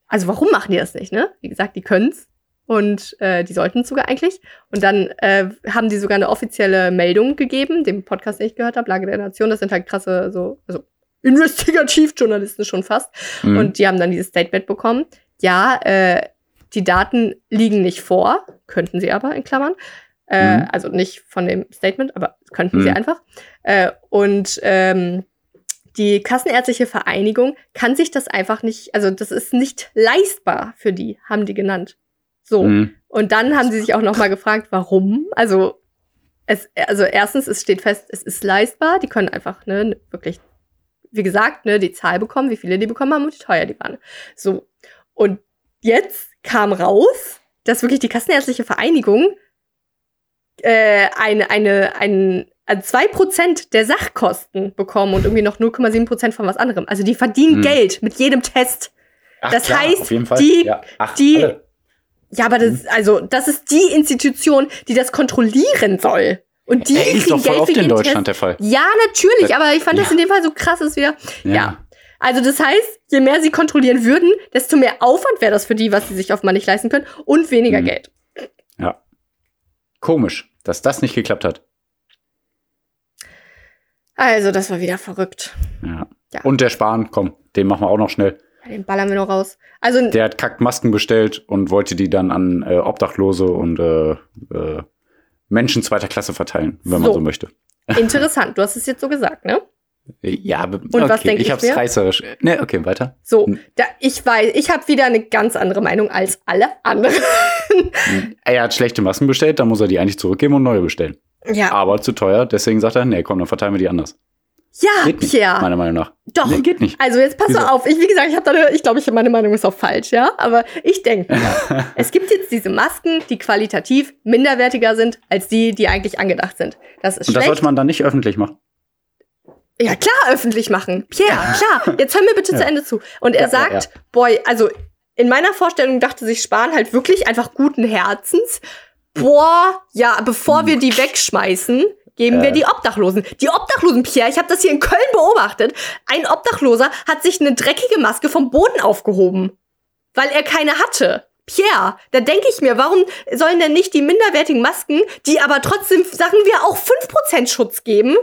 Also warum machen die das nicht, ne? Wie gesagt, die können's und äh, die sollten es sogar eigentlich. Und dann äh, haben die sogar eine offizielle Meldung gegeben, dem Podcast, den ich gehört habe, Lage der Nation. Das sind halt krasse, so, also Investigativjournalisten schon fast. Mhm. Und die haben dann dieses Statement bekommen. Ja, äh, die Daten liegen nicht vor, könnten sie aber in Klammern. Äh, Mhm. Also nicht von dem Statement, aber könnten sie Mhm. einfach. Äh, und ähm, die Kassenärztliche Vereinigung kann sich das einfach nicht, also das ist nicht leistbar für die, haben die genannt. So. Mhm. Und dann haben sie sich auch noch mal gefragt, warum? Also es, also erstens, es steht fest, es ist leistbar. Die können einfach ne, wirklich, wie gesagt, ne, die Zahl bekommen, wie viele die bekommen haben und wie teuer die waren. So. Und jetzt kam raus, dass wirklich die Kassenärztliche Vereinigung äh, eine, eine, ein, also 2% der Sachkosten bekommen und irgendwie noch 0,7% von was anderem. Also die verdienen Hm. Geld mit jedem Test. Ach, Das heißt, auf jeden Fall. die- ja. Ach, die- alle. Ja, aber das, also, das ist die Institution, die das kontrollieren soll. Und die Ey, ist doch voll Geld oft für in Deutschland Test. der Fall. Ja, natürlich, aber ich fand das Ja. in dem Fall so krass ist wieder. Ja. Ja. Also das heißt, je mehr sie kontrollieren würden, desto mehr Aufwand wäre das für die, was sie sich offenbar nicht leisten können und weniger Mhm. Geld. ja. Komisch, dass das nicht geklappt hat. Also, das war wieder verrückt. Ja. Ja. Und der Spahn, komm, den machen wir auch noch schnell. Den ballern wir noch raus. Also, Der hat Kackmasken bestellt und wollte die dann an äh, Obdachlose und äh, äh, Menschen zweiter Klasse verteilen, wenn man So. so möchte. *laughs* interessant. Du hast es jetzt so gesagt, ne? Ja, Und was denk ich ich hab's mir? reißerisch. Ne, okay, weiter. So, Hm. da, ich weiß, ich habe wieder eine ganz andere Meinung als alle anderen. Er hat schlechte Masken bestellt, dann muss er die eigentlich zurückgeben und neue bestellen. ja. Aber zu teuer, deswegen sagt er, nee, komm, dann verteilen wir die anders. Ja, Geht nicht, Pierre. meiner Meinung nach. Doch. Nee, geht nicht. Also jetzt pass mal auf. Ich, wie gesagt, ich habe da, eine- ich glaube, ich, meine Meinung ist auch falsch, ja. Aber ich denke, *laughs* es gibt jetzt diese Masken, die qualitativ minderwertiger sind als die, die eigentlich angedacht sind. Das ist Und das schlecht. sollte man dann nicht öffentlich machen. Ja klar, öffentlich machen. Pierre, klar. Jetzt hör mir bitte Ja. zu Ende zu. Und er Ja, ja, sagt, boy, also in meiner Vorstellung dachte sich Spahn halt wirklich einfach guten Herzens. Boah, ja, bevor wir die wegschmeißen, geben wir die Obdachlosen. Die Obdachlosen, Pierre, ich habe das hier in Köln beobachtet. Ein Obdachloser hat sich eine dreckige Maske vom Boden aufgehoben, weil er keine hatte. Pierre, da denke ich mir, warum sollen denn nicht die minderwertigen Masken, die aber trotzdem, sagen wir, auch 5% Schutz geben,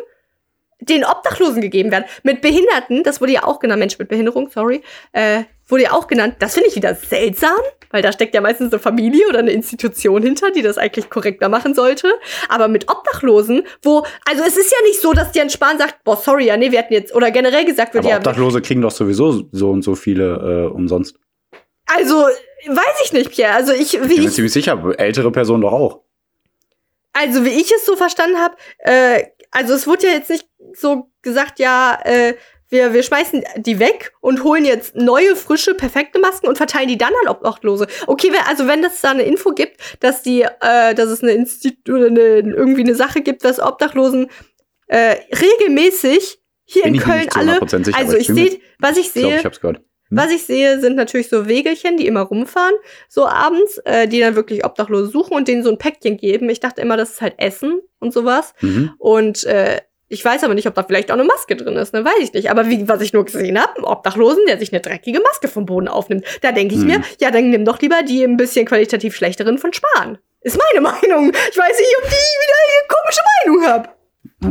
den Obdachlosen gegeben werden? Mit Behinderten, das wurde ja auch genannt, Mensch mit Behinderung, sorry, äh, wurde ja auch genannt. Das finde ich wieder seltsam, weil da steckt ja meistens eine Familie oder eine Institution hinter, die das eigentlich korrekter machen sollte. Aber mit Obdachlosen, wo, also es ist ja nicht so, dass Jens Spahn sagt, boah, sorry, ja, nee, wir hatten jetzt, oder generell gesagt wird Aber ja, Obdachlose kriegen doch sowieso so und so viele äh, umsonst. also, weiß ich nicht, Pierre. Also ich, Ich wie bin mir ich, ziemlich sicher, ältere Personen doch auch. also wie ich es so verstanden habe, äh, also es wurde ja jetzt nicht so gesagt, ja, äh, wir, wir schmeißen die weg und holen jetzt neue, frische, perfekte Masken und verteilen die dann an Obdachlose. Okay, also wenn es da eine Info gibt, dass die, äh, dass es eine Institut oder eine, irgendwie eine Sache gibt, dass Obdachlosen äh, regelmäßig hier Bin in ich Köln alle. 100% sicher, also ich mir- sehe, was ich Ich glaube, sehe, ich hab's gehört. Hm? was ich sehe, sind natürlich so Wegelchen, die immer rumfahren, so abends, äh, die dann wirklich Obdachlose suchen und denen so ein Päckchen geben. Ich dachte immer, das ist halt Essen und sowas. Mhm. Und äh, ich weiß aber nicht, ob da vielleicht auch eine Maske drin ist, ne? Weiß ich nicht. Aber wie, was ich nur gesehen habe, einen Obdachlosen, der sich eine dreckige Maske vom Boden aufnimmt. Da denke ich Hm. mir, ja, dann nimm doch lieber die ein bisschen qualitativ schlechteren von Spahn. Ist meine *laughs* Meinung. Ich weiß nicht, ob die wieder eine komische Meinung hab.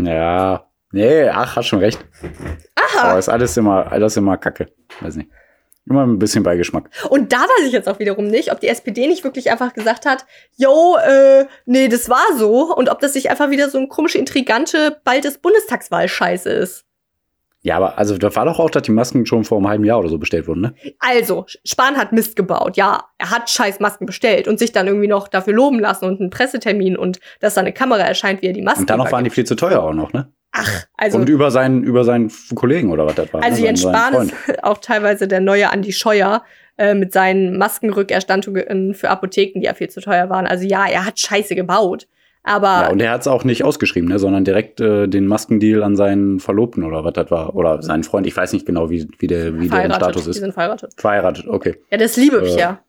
Ja. Nee, ach, hast schon recht. Aha. Aber ist alles immer, alles immer Kacke. Weiß nicht. Immer ein bisschen Beigeschmack. Und da weiß ich jetzt auch wiederum nicht, ob die SPD nicht wirklich einfach gesagt hat, yo, äh, nee, das war so. Und ob das nicht einfach wieder so ein komische, intrigante, bald ist Bundestagswahl-Scheiße ist. Ja, aber also da war doch auch, dass die Masken schon vor einem halben Jahr oder so bestellt wurden, ne? Also, Spahn hat Mist gebaut. Ja, er hat scheiß Masken bestellt und sich dann irgendwie noch dafür loben lassen und einen Pressetermin und dass da eine Kamera erscheint, wie er die Masken Und dann noch waren die viel zu teuer auch noch, ne? Ach, also, und über seinen, über seinen Kollegen oder was das war. also ne? Jens Spahn ist auch teilweise der neue Andi Scheuer äh, mit seinen Maskenrückerstattungen für Apotheken, die ja viel zu teuer waren. Also ja, er hat Scheiße gebaut. Aber Ja, und er hat es auch nicht ausgeschrieben, ne, sondern direkt äh, den Maskendeal an seinen Verlobten oder was das war. Oder seinen Freund, ich weiß nicht genau, wie, wie, der, wie verheiratet. Status Die ist. sind verheiratet. Verheiratet, okay. Ja, das liebe ich Äh, ja.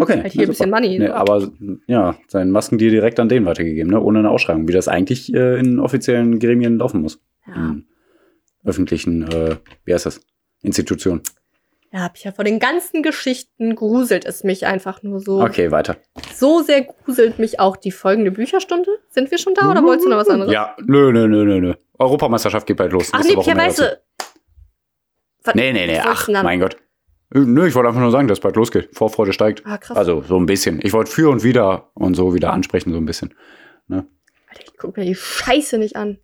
Okay. Halt hier na ein bisschen. Money. Nee, aber ja, seinen Maskendeal direkt an den weitergegeben, ne? ohne eine Ausschreibung, wie das eigentlich äh, in offiziellen Gremien laufen muss. Ja. In öffentlichen, äh, wie heißt das? Institutionen. Ja, hab ich ja vor den ganzen Geschichten gruselt es mich einfach nur so. Okay, weiter. So sehr gruselt mich auch die folgende Bücherstunde. Sind wir schon da oder wolltest du noch was anderes? Ja, nö, nö, nö, nö, nö. Europameisterschaft geht bald los. Ach nee, Woche Was- Nee, nee, nee, ach, mein Gott. Äh, Nö, ich wollte einfach nur sagen, dass bald losgeht. Vorfreude steigt. Ah, krass. Also so ein bisschen. Ich wollte für und wieder und so wieder ansprechen, so ein bisschen. Alter, ich guck mir die Scheiße nicht an.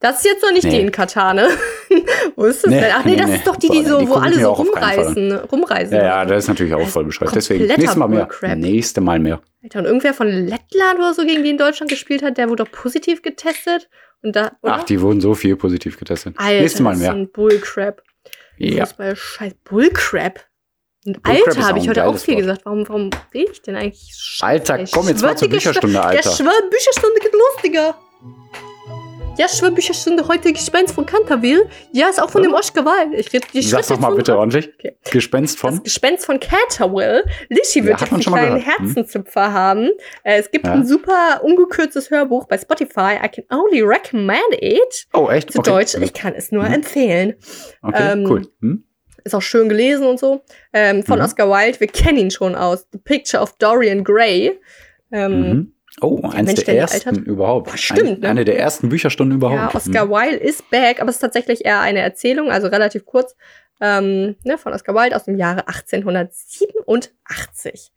Das ist jetzt noch nicht Nee. die in Katar, ne? *laughs* wo ist das Nee, denn? Ach nee, nee, das ist doch die, die so, die wo alle so Fall rumreisen. Rumreisen. Ja, ja, das ist natürlich auch voll bescheuert. Deswegen, nächstes Mal mehr. Nächste Mal mehr. Alter, und irgendwer von Lettland oder so, gegen die in Deutschland gespielt hat, der wurde doch positiv getestet. Und da, oder? Ach, die wurden so viel positiv getestet. Alter, Nächstes Mal das ist mehr. ein Bullcrap. Ja. Fußball, scheiß Bullcrap. Alter, habe ich heute auch viel Wort. gesagt. Warum, warum rede ich denn eigentlich? Scheiße, Alter, komm jetzt mal zur Bücherstunde, Alter. Ja, schwör, Bücherstunde geht los, Digga. Ja, schwör, Bücherstunde heute Gespenst von Canterville. Ja, ist auch von Ja. dem Oscar Wilde. Ich rede die Sag's doch mal bitte ordentlich. Okay. Gespenst von. Das Gespenst von Canterville. Lischi Ja, wird hat jetzt einen kleinen gehört. Hm. Haben. Äh, es gibt Ja. ein super ungekürztes Hörbuch bei Spotify. I can only recommend it. Oh, echt? Zu Deutsch. Ich kann es nur Mhm. empfehlen. Okay, ähm, cool. Hm? Ist auch schön gelesen und so. Ähm, von Mhm. Oscar Wilde. Wir kennen ihn schon aus The Picture of Dorian Gray. Ähm, Mhm. Oh, eins Mensch, der ersten altert. überhaupt. Stimmt, Ein, ne? Eine der ersten Bücherstunden überhaupt. Ja, Oscar Hm. Wilde ist back, aber es ist tatsächlich eher eine Erzählung, also relativ kurz, ähm, ne, von Oscar Wilde aus dem Jahre 1887.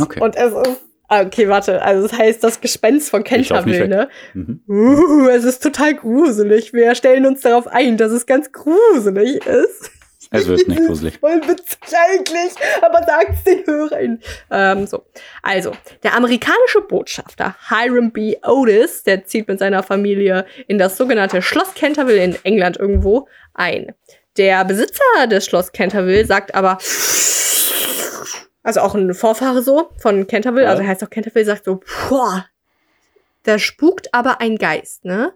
Okay. Und es ist, okay, warte, also es heißt das Gespenst von Canterville, ne? Mhm. Uh, es ist total gruselig. Wir stellen uns darauf ein, dass es ganz gruselig ist. Es wird nicht gruselig. Voll witzig eigentlich, aber sagt's den Hörern. Ähm, so. Also, der amerikanische Botschafter Hiram B. Otis, der zieht mit seiner Familie in das sogenannte Schloss Canterville in England irgendwo ein. Der Besitzer des Schloss Canterville sagt aber, also auch ein Vorfahre so von Canterville, also heißt auch Canterville, sagt so, boah, da spukt aber ein Geist, ne?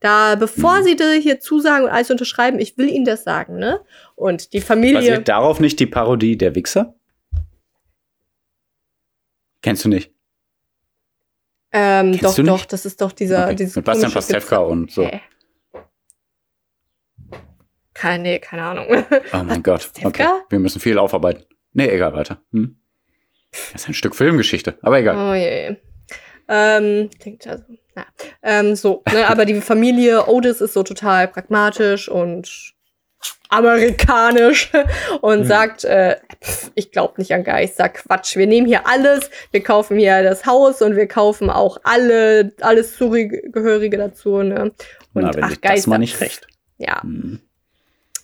Da, bevor Mhm. sie dir hier zusagen und alles unterschreiben, ich will ihnen das sagen, ne? Und die Familie. Basiert darauf nicht die Parodie der Wichser? Kennst du nicht? Ähm, Kennst doch, du doch, nicht? das ist doch dieser. Okay. dieses Mit Bastian Pastewka und so. Hä? Keine, nee, keine Ahnung. Oh mein *laughs* Gott. Okay. Wir müssen viel aufarbeiten. Nee, egal, weiter. Hm? Das ist ein Stück Filmgeschichte, aber egal. Oh je. Ähm, klingt also, na. Ähm, so, ne, aber die Familie Otis ist so total pragmatisch und amerikanisch *laughs* und Mhm. sagt, äh, pff, ich glaube nicht an Geister, Quatsch. Wir nehmen hier alles, wir kaufen hier das Haus und wir kaufen auch alle, alles Zugehörige dazu, ne? Und Na, wenn ach, dir das Geister. mal nicht recht. Ja. Hm.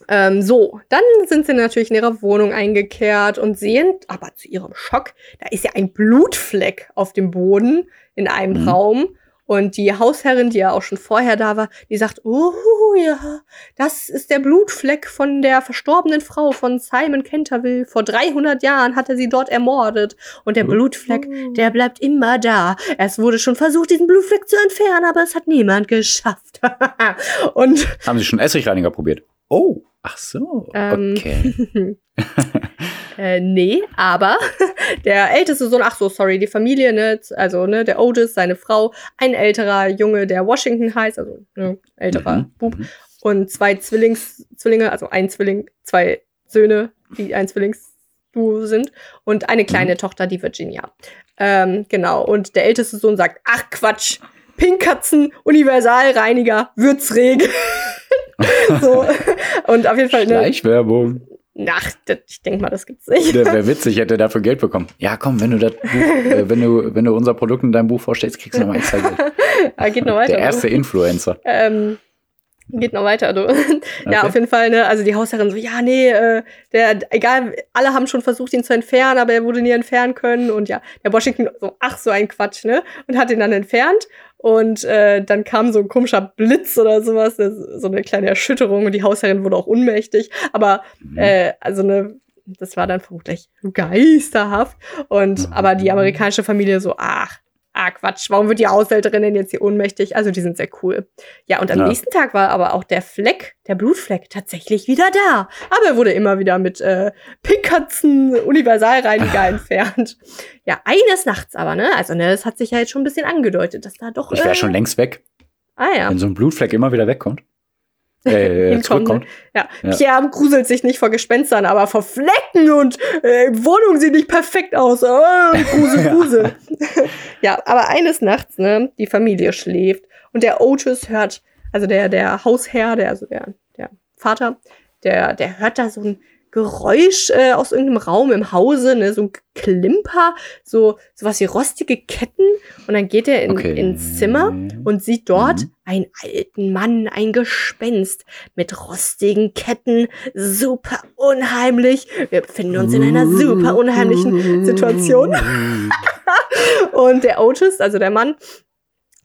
Ähm, so, dann sind sie natürlich in ihrer Wohnung eingekehrt und sehen, aber zu ihrem Schock, da ist ja ein Blutfleck auf dem Boden in einem Mhm. Raum. Und die Hausherrin, die ja auch schon vorher da war, die sagt, oh ja, das ist der Blutfleck von der verstorbenen Frau von Simon Canterville. Vor 300 Jahren hat er sie dort ermordet. Und der Blutfleck, der bleibt immer da. Es wurde schon versucht, diesen Blutfleck zu entfernen, aber es hat niemand geschafft. *laughs* und Haben Sie schon Essigreiniger probiert? Oh, ach so. Ähm. Okay. *laughs* Äh, nee, aber *laughs* der älteste Sohn, ach so, sorry, die Familie, ne, also, ne, der Otis, seine Frau, ein älterer Junge, der Washington heißt, also, ne, älterer Mhm, Bub, mhm. und zwei Zwillings, Zwillinge, also ein Zwilling, zwei Söhne, die ein Zwillingsduo sind, und eine kleine Mhm. Tochter, die Virginia. Ähm, genau, und der älteste Sohn sagt, ach Quatsch, Pinkkatzen, Universalreiniger, Würzregen. *laughs* so, *laughs* und auf jeden Fall, ne, Schleichwerbung. Ach, das, ich denke mal, das gibt's nicht. Der wäre witzig, hätte dafür Geld bekommen. Ja, komm, wenn du das Buch, äh, wenn du, wenn du unser Produkt in deinem Buch vorstellst, kriegst du nochmal extra Geld. *laughs* Ah, geht noch weiter. Der erste Influencer. Ähm, geht noch weiter, du. *laughs* ja, Okay. auf jeden Fall, ne? Also die Hausherrin so, ja, nee, äh, der, egal, alle haben schon versucht, ihn zu entfernen, aber er wurde nie entfernen können. Und ja, der Washington so, ach, so ein Quatsch, ne? Und hat ihn dann entfernt. Und äh, dann kam so ein komischer Blitz oder sowas, so eine kleine Erschütterung und die Hausherrin wurde auch ohnmächtig. Aber Mhm. äh, also ne, das war dann vermutlich geisterhaft. Und Mhm. aber die amerikanische Familie so, ach, ah Quatsch, warum wird die Haushälterin denn jetzt hier ohnmächtig? Also die sind sehr cool. Ja, und am Ja. nächsten Tag war aber auch der Fleck, der Blutfleck, tatsächlich wieder da. Aber er wurde immer wieder mit äh, Pinkkatzen Universalreiniger *laughs* entfernt. Ja, eines Nachts aber, ne? Also, ne, es hat sich ja jetzt schon ein bisschen angedeutet, dass da doch. Ich wäre äh, schon längst weg, Ah ja. wenn so ein Blutfleck immer wieder wegkommt. Äh, zurückkommt. Ja, Ja. Pierre gruselt sich nicht vor Gespenstern, aber vor Flecken und äh, Wohnung sieht nicht perfekt aus. Oh, grusel, *laughs* grusel. *laughs* ja, aber eines Nachts, ne, die Familie schläft und der Otis hört, also der, der Hausherr, der, also der, der Vater, der, der hört da so ein Geräusch äh, aus irgendeinem Raum im Hause, ne, so ein Klimper, so sowas wie rostige Ketten und dann geht er in, Okay. ins Zimmer und sieht dort Mhm. einen alten Mann, ein Gespenst mit rostigen Ketten, super unheimlich. Wir befinden uns in einer super unheimlichen Situation. *laughs* Und der Otis, also der Mann,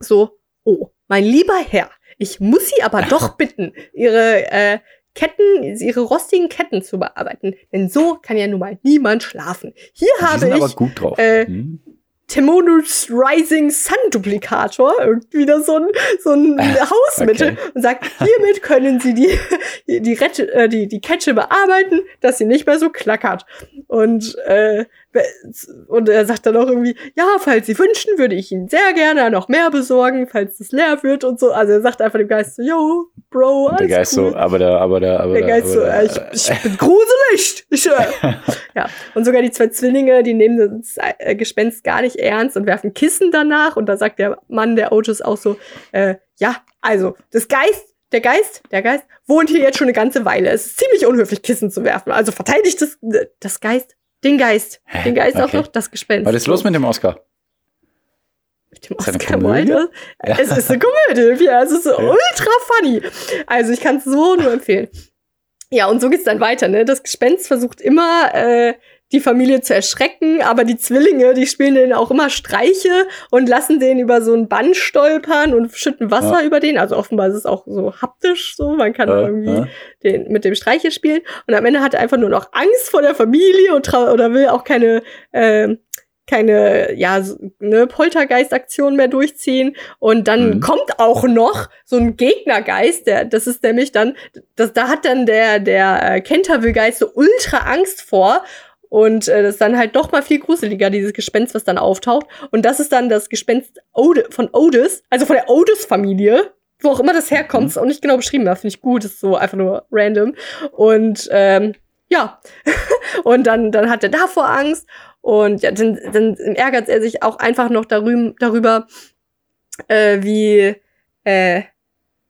so, oh, mein lieber Herr, ich muss Sie aber doch *laughs* bitten, Ihre äh, Ketten, Ihre rostigen Ketten zu bearbeiten, denn so kann ja nun mal niemand schlafen. Hier Die habe sind aber ich gut drauf. äh, Hm? Temonus Rising Sun Duplikator, irgendwie wieder so ein, so ein Hausmittel okay. und sagt, hiermit können Sie die, die, Rette, äh, die, die Kette bearbeiten, dass sie nicht mehr so klackert. Und, äh, und er sagt dann auch irgendwie, ja, falls Sie wünschen, würde ich Ihnen sehr gerne noch mehr besorgen, falls es leer wird und so. Also er sagt einfach dem Geist so, yo, Bro, Und der alles Geist cool. so, aber da, aber da, aber Der da. Geist aber so, da, äh, ich, ich bin gruselig. Ich, äh. *laughs* ja, und sogar die zwei Zwillinge, die nehmen das äh, Gespenst gar nicht ernst und werfen Kissen danach. Und da sagt der Mann, der Otis, auch so, äh, ja, also, das Geist, der Geist, der Geist wohnt hier jetzt schon eine ganze Weile. Es ist ziemlich unhöflich, Kissen zu werfen. Also verteidigt das, das Geist, den Geist, den Geist auch Okay. noch, das Gespenst. Was ist los mit dem Oscar? mit dem Oscar? Wilde? Ja. Es ist eine Komödie, *laughs* ja, es ist so ultra funny. Also ich kann es so nur empfehlen. Ja, und so geht's dann weiter, ne? Das Gespenst versucht immer, äh, die Familie zu erschrecken, aber die Zwillinge, die spielen denen auch immer Streiche und lassen den über so ein Band stolpern und schütten Wasser über den. Also offenbar ist es auch so haptisch so, man kann Äh, irgendwie äh. den, mit dem Streiche spielen. Und am Ende hat er einfach nur noch Angst vor der Familie und trau oder will auch keine, äh, keine, ja, ne, Poltergeist-Aktion mehr durchziehen. Und dann Mhm. kommt auch noch so ein Gegnergeist, der, das ist nämlich dann, das, da hat dann der, der äh, Canterville-Geist so ultra Angst vor. Und äh, das ist dann halt doch mal viel gruseliger, dieses Gespenst, was dann auftaucht. Und das ist dann das Gespenst Ode, von Otis, also von der Otis-Familie, wo auch immer das herkommt, Mhm. ist auch nicht genau beschrieben, aber finde ich gut, ist so einfach nur random. Und ähm, ja, *laughs* und dann, dann hat er davor Angst und ja, dann, dann ärgert er sich auch einfach noch darüber, darüber äh, wie, äh,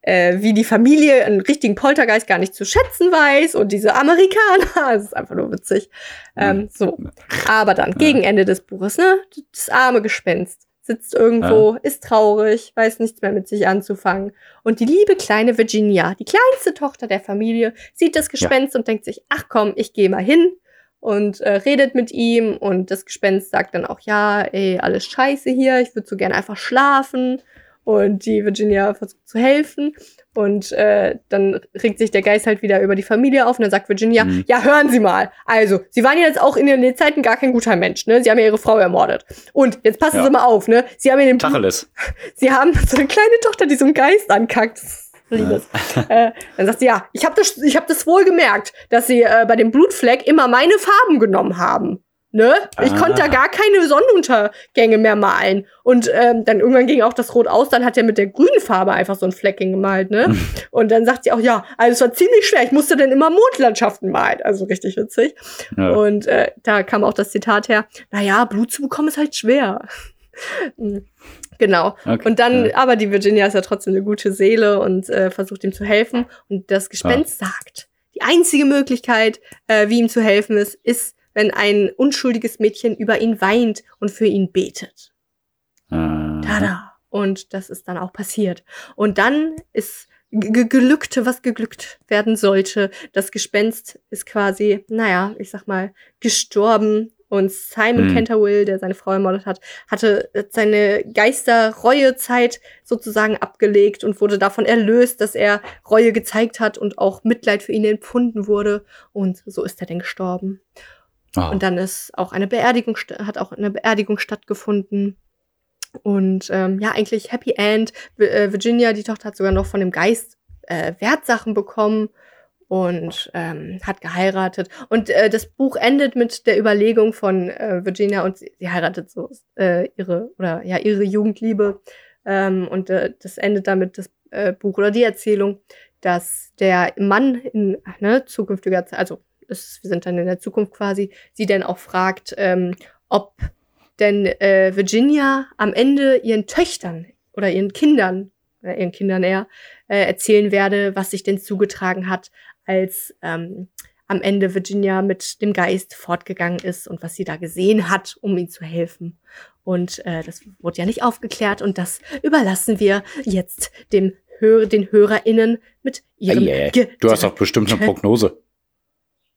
äh, wie die Familie einen richtigen Poltergeist gar nicht zu schätzen weiß und diese Amerikaner, *laughs* das ist einfach nur witzig. Ähm, so. Aber dann, gegen Ende des Buches, ne, das arme Gespenst sitzt irgendwo, ist traurig, weiß nichts mehr mit sich anzufangen. Und die liebe kleine Virginia, die kleinste Tochter der Familie, sieht das Gespenst und denkt sich, ach komm, ich gehe mal hin und äh, redet mit ihm und das Gespenst sagt dann auch, ja, ey, alles scheiße hier, ich würde so gerne einfach schlafen. Und die Virginia versucht zu helfen. Und äh, dann regt sich der Geist halt wieder über die Familie auf und dann sagt Virginia, Mhm. ja, hören Sie mal. Also, Sie waren jetzt auch in den Zeiten gar kein guter Mensch, ne? Sie haben ja Ihre Frau ermordet. Und jetzt passen Ja. Sie mal auf, ne? Sie haben in den Blut Tacheles. *laughs* Sie haben so eine kleine Tochter, die so einen Geist ankackt. Liebes. äh, dann sagt sie, ja, ich habe das, ich hab das wohl gemerkt, dass sie äh, bei dem Blutfleck immer meine Farben genommen haben. Ne? Ich Ah. konnte da gar keine Sonnenuntergänge mehr malen. Und ähm, dann irgendwann ging auch das Rot aus, dann hat er mit der grünen Farbe einfach so ein Flecking gemalt, ne? Und dann sagt sie auch, ja, also es war ziemlich schwer, ich musste dann immer Mondlandschaften malen. Also richtig witzig. Ja. Und äh, da kam auch das Zitat her, naja, Blut zu bekommen ist halt schwer. Mm, *laughs* genau. Okay. Und dann, Ja. aber die Virginia ist ja trotzdem eine gute Seele und äh, versucht ihm zu helfen. Und das Gespenst sagt, die einzige Möglichkeit, äh, wie ihm zu helfen ist, ist, wenn ein unschuldiges Mädchen über ihn weint und für ihn betet. Äh, Tada! Und das ist dann auch passiert. Und dann ist ge- gelückt, was geglückt werden sollte. Das Gespenst ist quasi, naja, ich sag mal, gestorben. Und Simon Hm. Canterwill, der seine Frau ermordet hat, hatte seine Geisterreuezeit sozusagen abgelegt und wurde davon erlöst, dass er Reue gezeigt hat und auch Mitleid für ihn empfunden wurde. Und so ist er denn gestorben. Oh. Und dann ist auch eine Beerdigung, hat auch eine Beerdigung stattgefunden. Und ähm, ja, eigentlich Happy End. Äh, Virginia, die Tochter, hat sogar noch von dem Geist äh, Wertsachen bekommen und ähm, hat geheiratet. Und äh, das Buch endet mit der Überlegung von äh, Virginia und sie, sie heiratet so äh, ihre oder ja ihre Jugendliebe. Ähm, und äh, das endet damit das äh, Buch oder die Erzählung, dass der Mann in ne, zukünftiger Zeit, also es, wir sind dann in der Zukunft quasi, sie dann auch fragt, ähm, ob denn äh, Virginia am Ende ihren Töchtern oder ihren Kindern, äh, ihren Kindern eher, äh, erzählen werde, was sich denn zugetragen hat, als ähm, am Ende Virginia mit dem Geist fortgegangen ist und was sie da gesehen hat, um ihm zu helfen. Und äh, das wurde ja nicht aufgeklärt und das überlassen wir jetzt dem Hör den HörerInnen mit ihrem. Ge- Du hast doch bestimmt eine Prognose.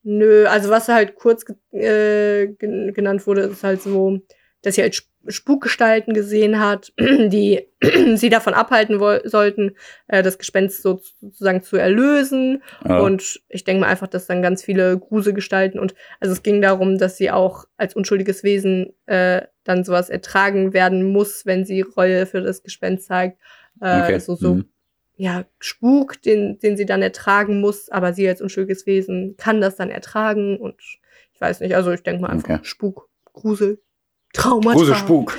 Nö, also was halt kurz äh, gen- genannt wurde, ist halt so, dass sie halt Sp Spukgestalten gesehen hat, *clears throat* die *clears throat* sie davon abhalten sollten, äh, das Gespenst so sozusagen zu erlösen. Ja. Und ich denke mal einfach, dass dann ganz viele Gruselgestalten und also es ging darum, dass sie auch als unschuldiges Wesen äh, dann sowas ertragen werden muss, wenn sie Reue für das Gespenst zeigt. Äh, Okay. So, so Mhm. Ja, Spuk, den, den sie dann ertragen muss, aber sie als unschuldiges Wesen kann das dann ertragen und ich weiß nicht, also ich denke mal einfach Okay. Spuk, Grusel, Traumata. Grusel, Spuk.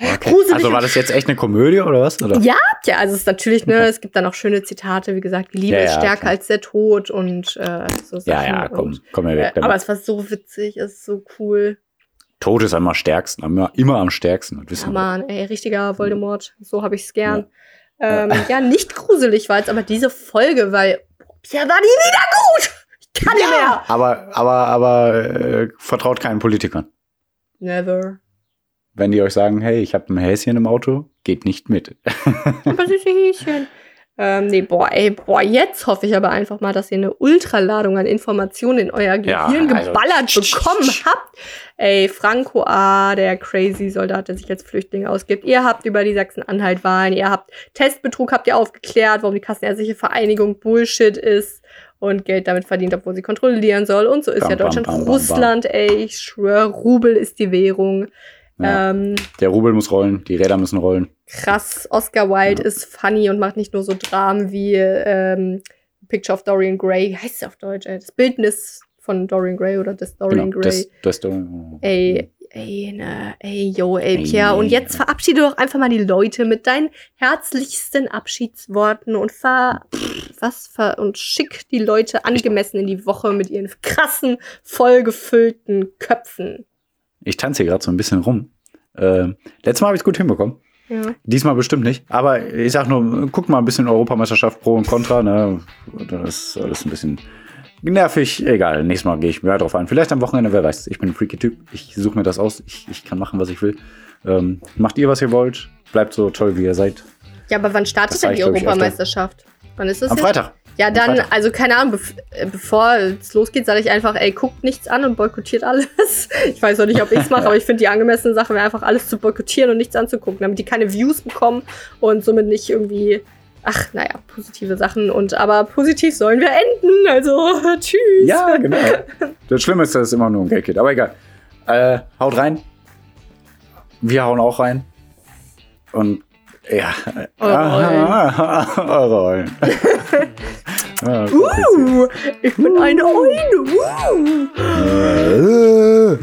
Okay. Also war das jetzt echt eine Komödie oder was? Oder? Ja, ja, also es ist natürlich, ne, Okay. es gibt dann auch schöne Zitate, wie gesagt, die Liebe Ja, ist ja, stärker klar. als der Tod und äh, so Sachen. ja, ja, komm, Und, komm mir weg. damit. aber es war so witzig, es ist so cool. Tod ist am stärksten, immer, immer am stärksten. Das Ja, wissen wir. Mann, ey, richtiger Voldemort, so habe ich's gern. Ja. Ähm, ja, nicht gruselig war jetzt aber diese Folge, weil ja, war die wieder gut. Ich kann nicht mehr. Aber, aber, aber äh, vertraut keinen Politikern. Never. Wenn die euch sagen, hey, ich habe ein Häschen im Auto, geht nicht mit. Aber süße Häschen. Ähm, nee, boah, ey, boah, jetzt hoffe ich aber einfach mal, dass ihr eine Ultraladung an Informationen in euer Ja, Gehirn also- geballert bekommen habt. Ey, Franco A., der crazy Soldat, der sich als Flüchtling ausgibt. Ihr habt über die Sachsen-Anhalt-Wahlen, ihr habt Testbetrug, habt ihr aufgeklärt, warum die Kassenärztliche Vereinigung Bullshit ist und Geld damit verdient, obwohl sie kontrollieren soll. Und so ist Bam, ja Deutschland, bam, bam. Russland, ey, ich schwör, Rubel ist die Währung. Ja. Ähm, Der Rubel muss rollen, die Räder müssen rollen. krass. Oscar Wilde ist funny und macht nicht nur so Dramen wie ähm, Picture of Dorian Gray. Wie heißt es auf Deutsch, ey? Das Bildnis von Dorian Gray oder das Dorian Genau, Gray. das, das, ey, ey, ne, ey, yo, ey, Pierre. Und jetzt verabschiede doch einfach mal die Leute mit deinen herzlichsten Abschiedsworten und ver, was ver, und schick die Leute angemessen in die Woche mit ihren krassen, vollgefüllten Köpfen. Ich tanze hier gerade so ein bisschen rum. Äh, letztes Mal habe ich es gut hinbekommen. Ja. Diesmal bestimmt nicht. Aber ich sag nur, guck mal ein bisschen Europameisterschaft Pro und Contra. Ne? Das ist alles ein bisschen nervig. Egal, nächstes Mal gehe ich mehr drauf ein. Vielleicht am Wochenende, wer weiß. Ich bin ein freaky Typ. Ich suche mir das aus. Ich, ich kann machen, was ich will. Ähm, macht ihr, was ihr wollt. Bleibt so toll, wie ihr seid. Ja, aber wann startet denn die. Europameisterschaft? Wann ist das Am jetzt? Freitag. Ja, dann, also keine Ahnung, bev äh, bevor es losgeht, sage ich einfach, ey, guckt nichts an und boykottiert alles. *laughs* Ich weiß noch nicht, ob ich es mache, *laughs* aber ich finde die angemessene Sache wäre einfach alles zu boykottieren und nichts anzugucken, damit die keine Views bekommen und somit nicht irgendwie, ach, naja, positive Sachen. Und aber positiv sollen wir enden. Also, *laughs* tschüss. Ja, genau. Das Schlimme ist, dass es immer nur um Geld geht. Aber egal. Äh, haut rein. Wir hauen auch rein. Und ja. Eure Aha, Eure Rollen. Ah, *laughs* Uh, ich bin eine Eule. Uh. Äh.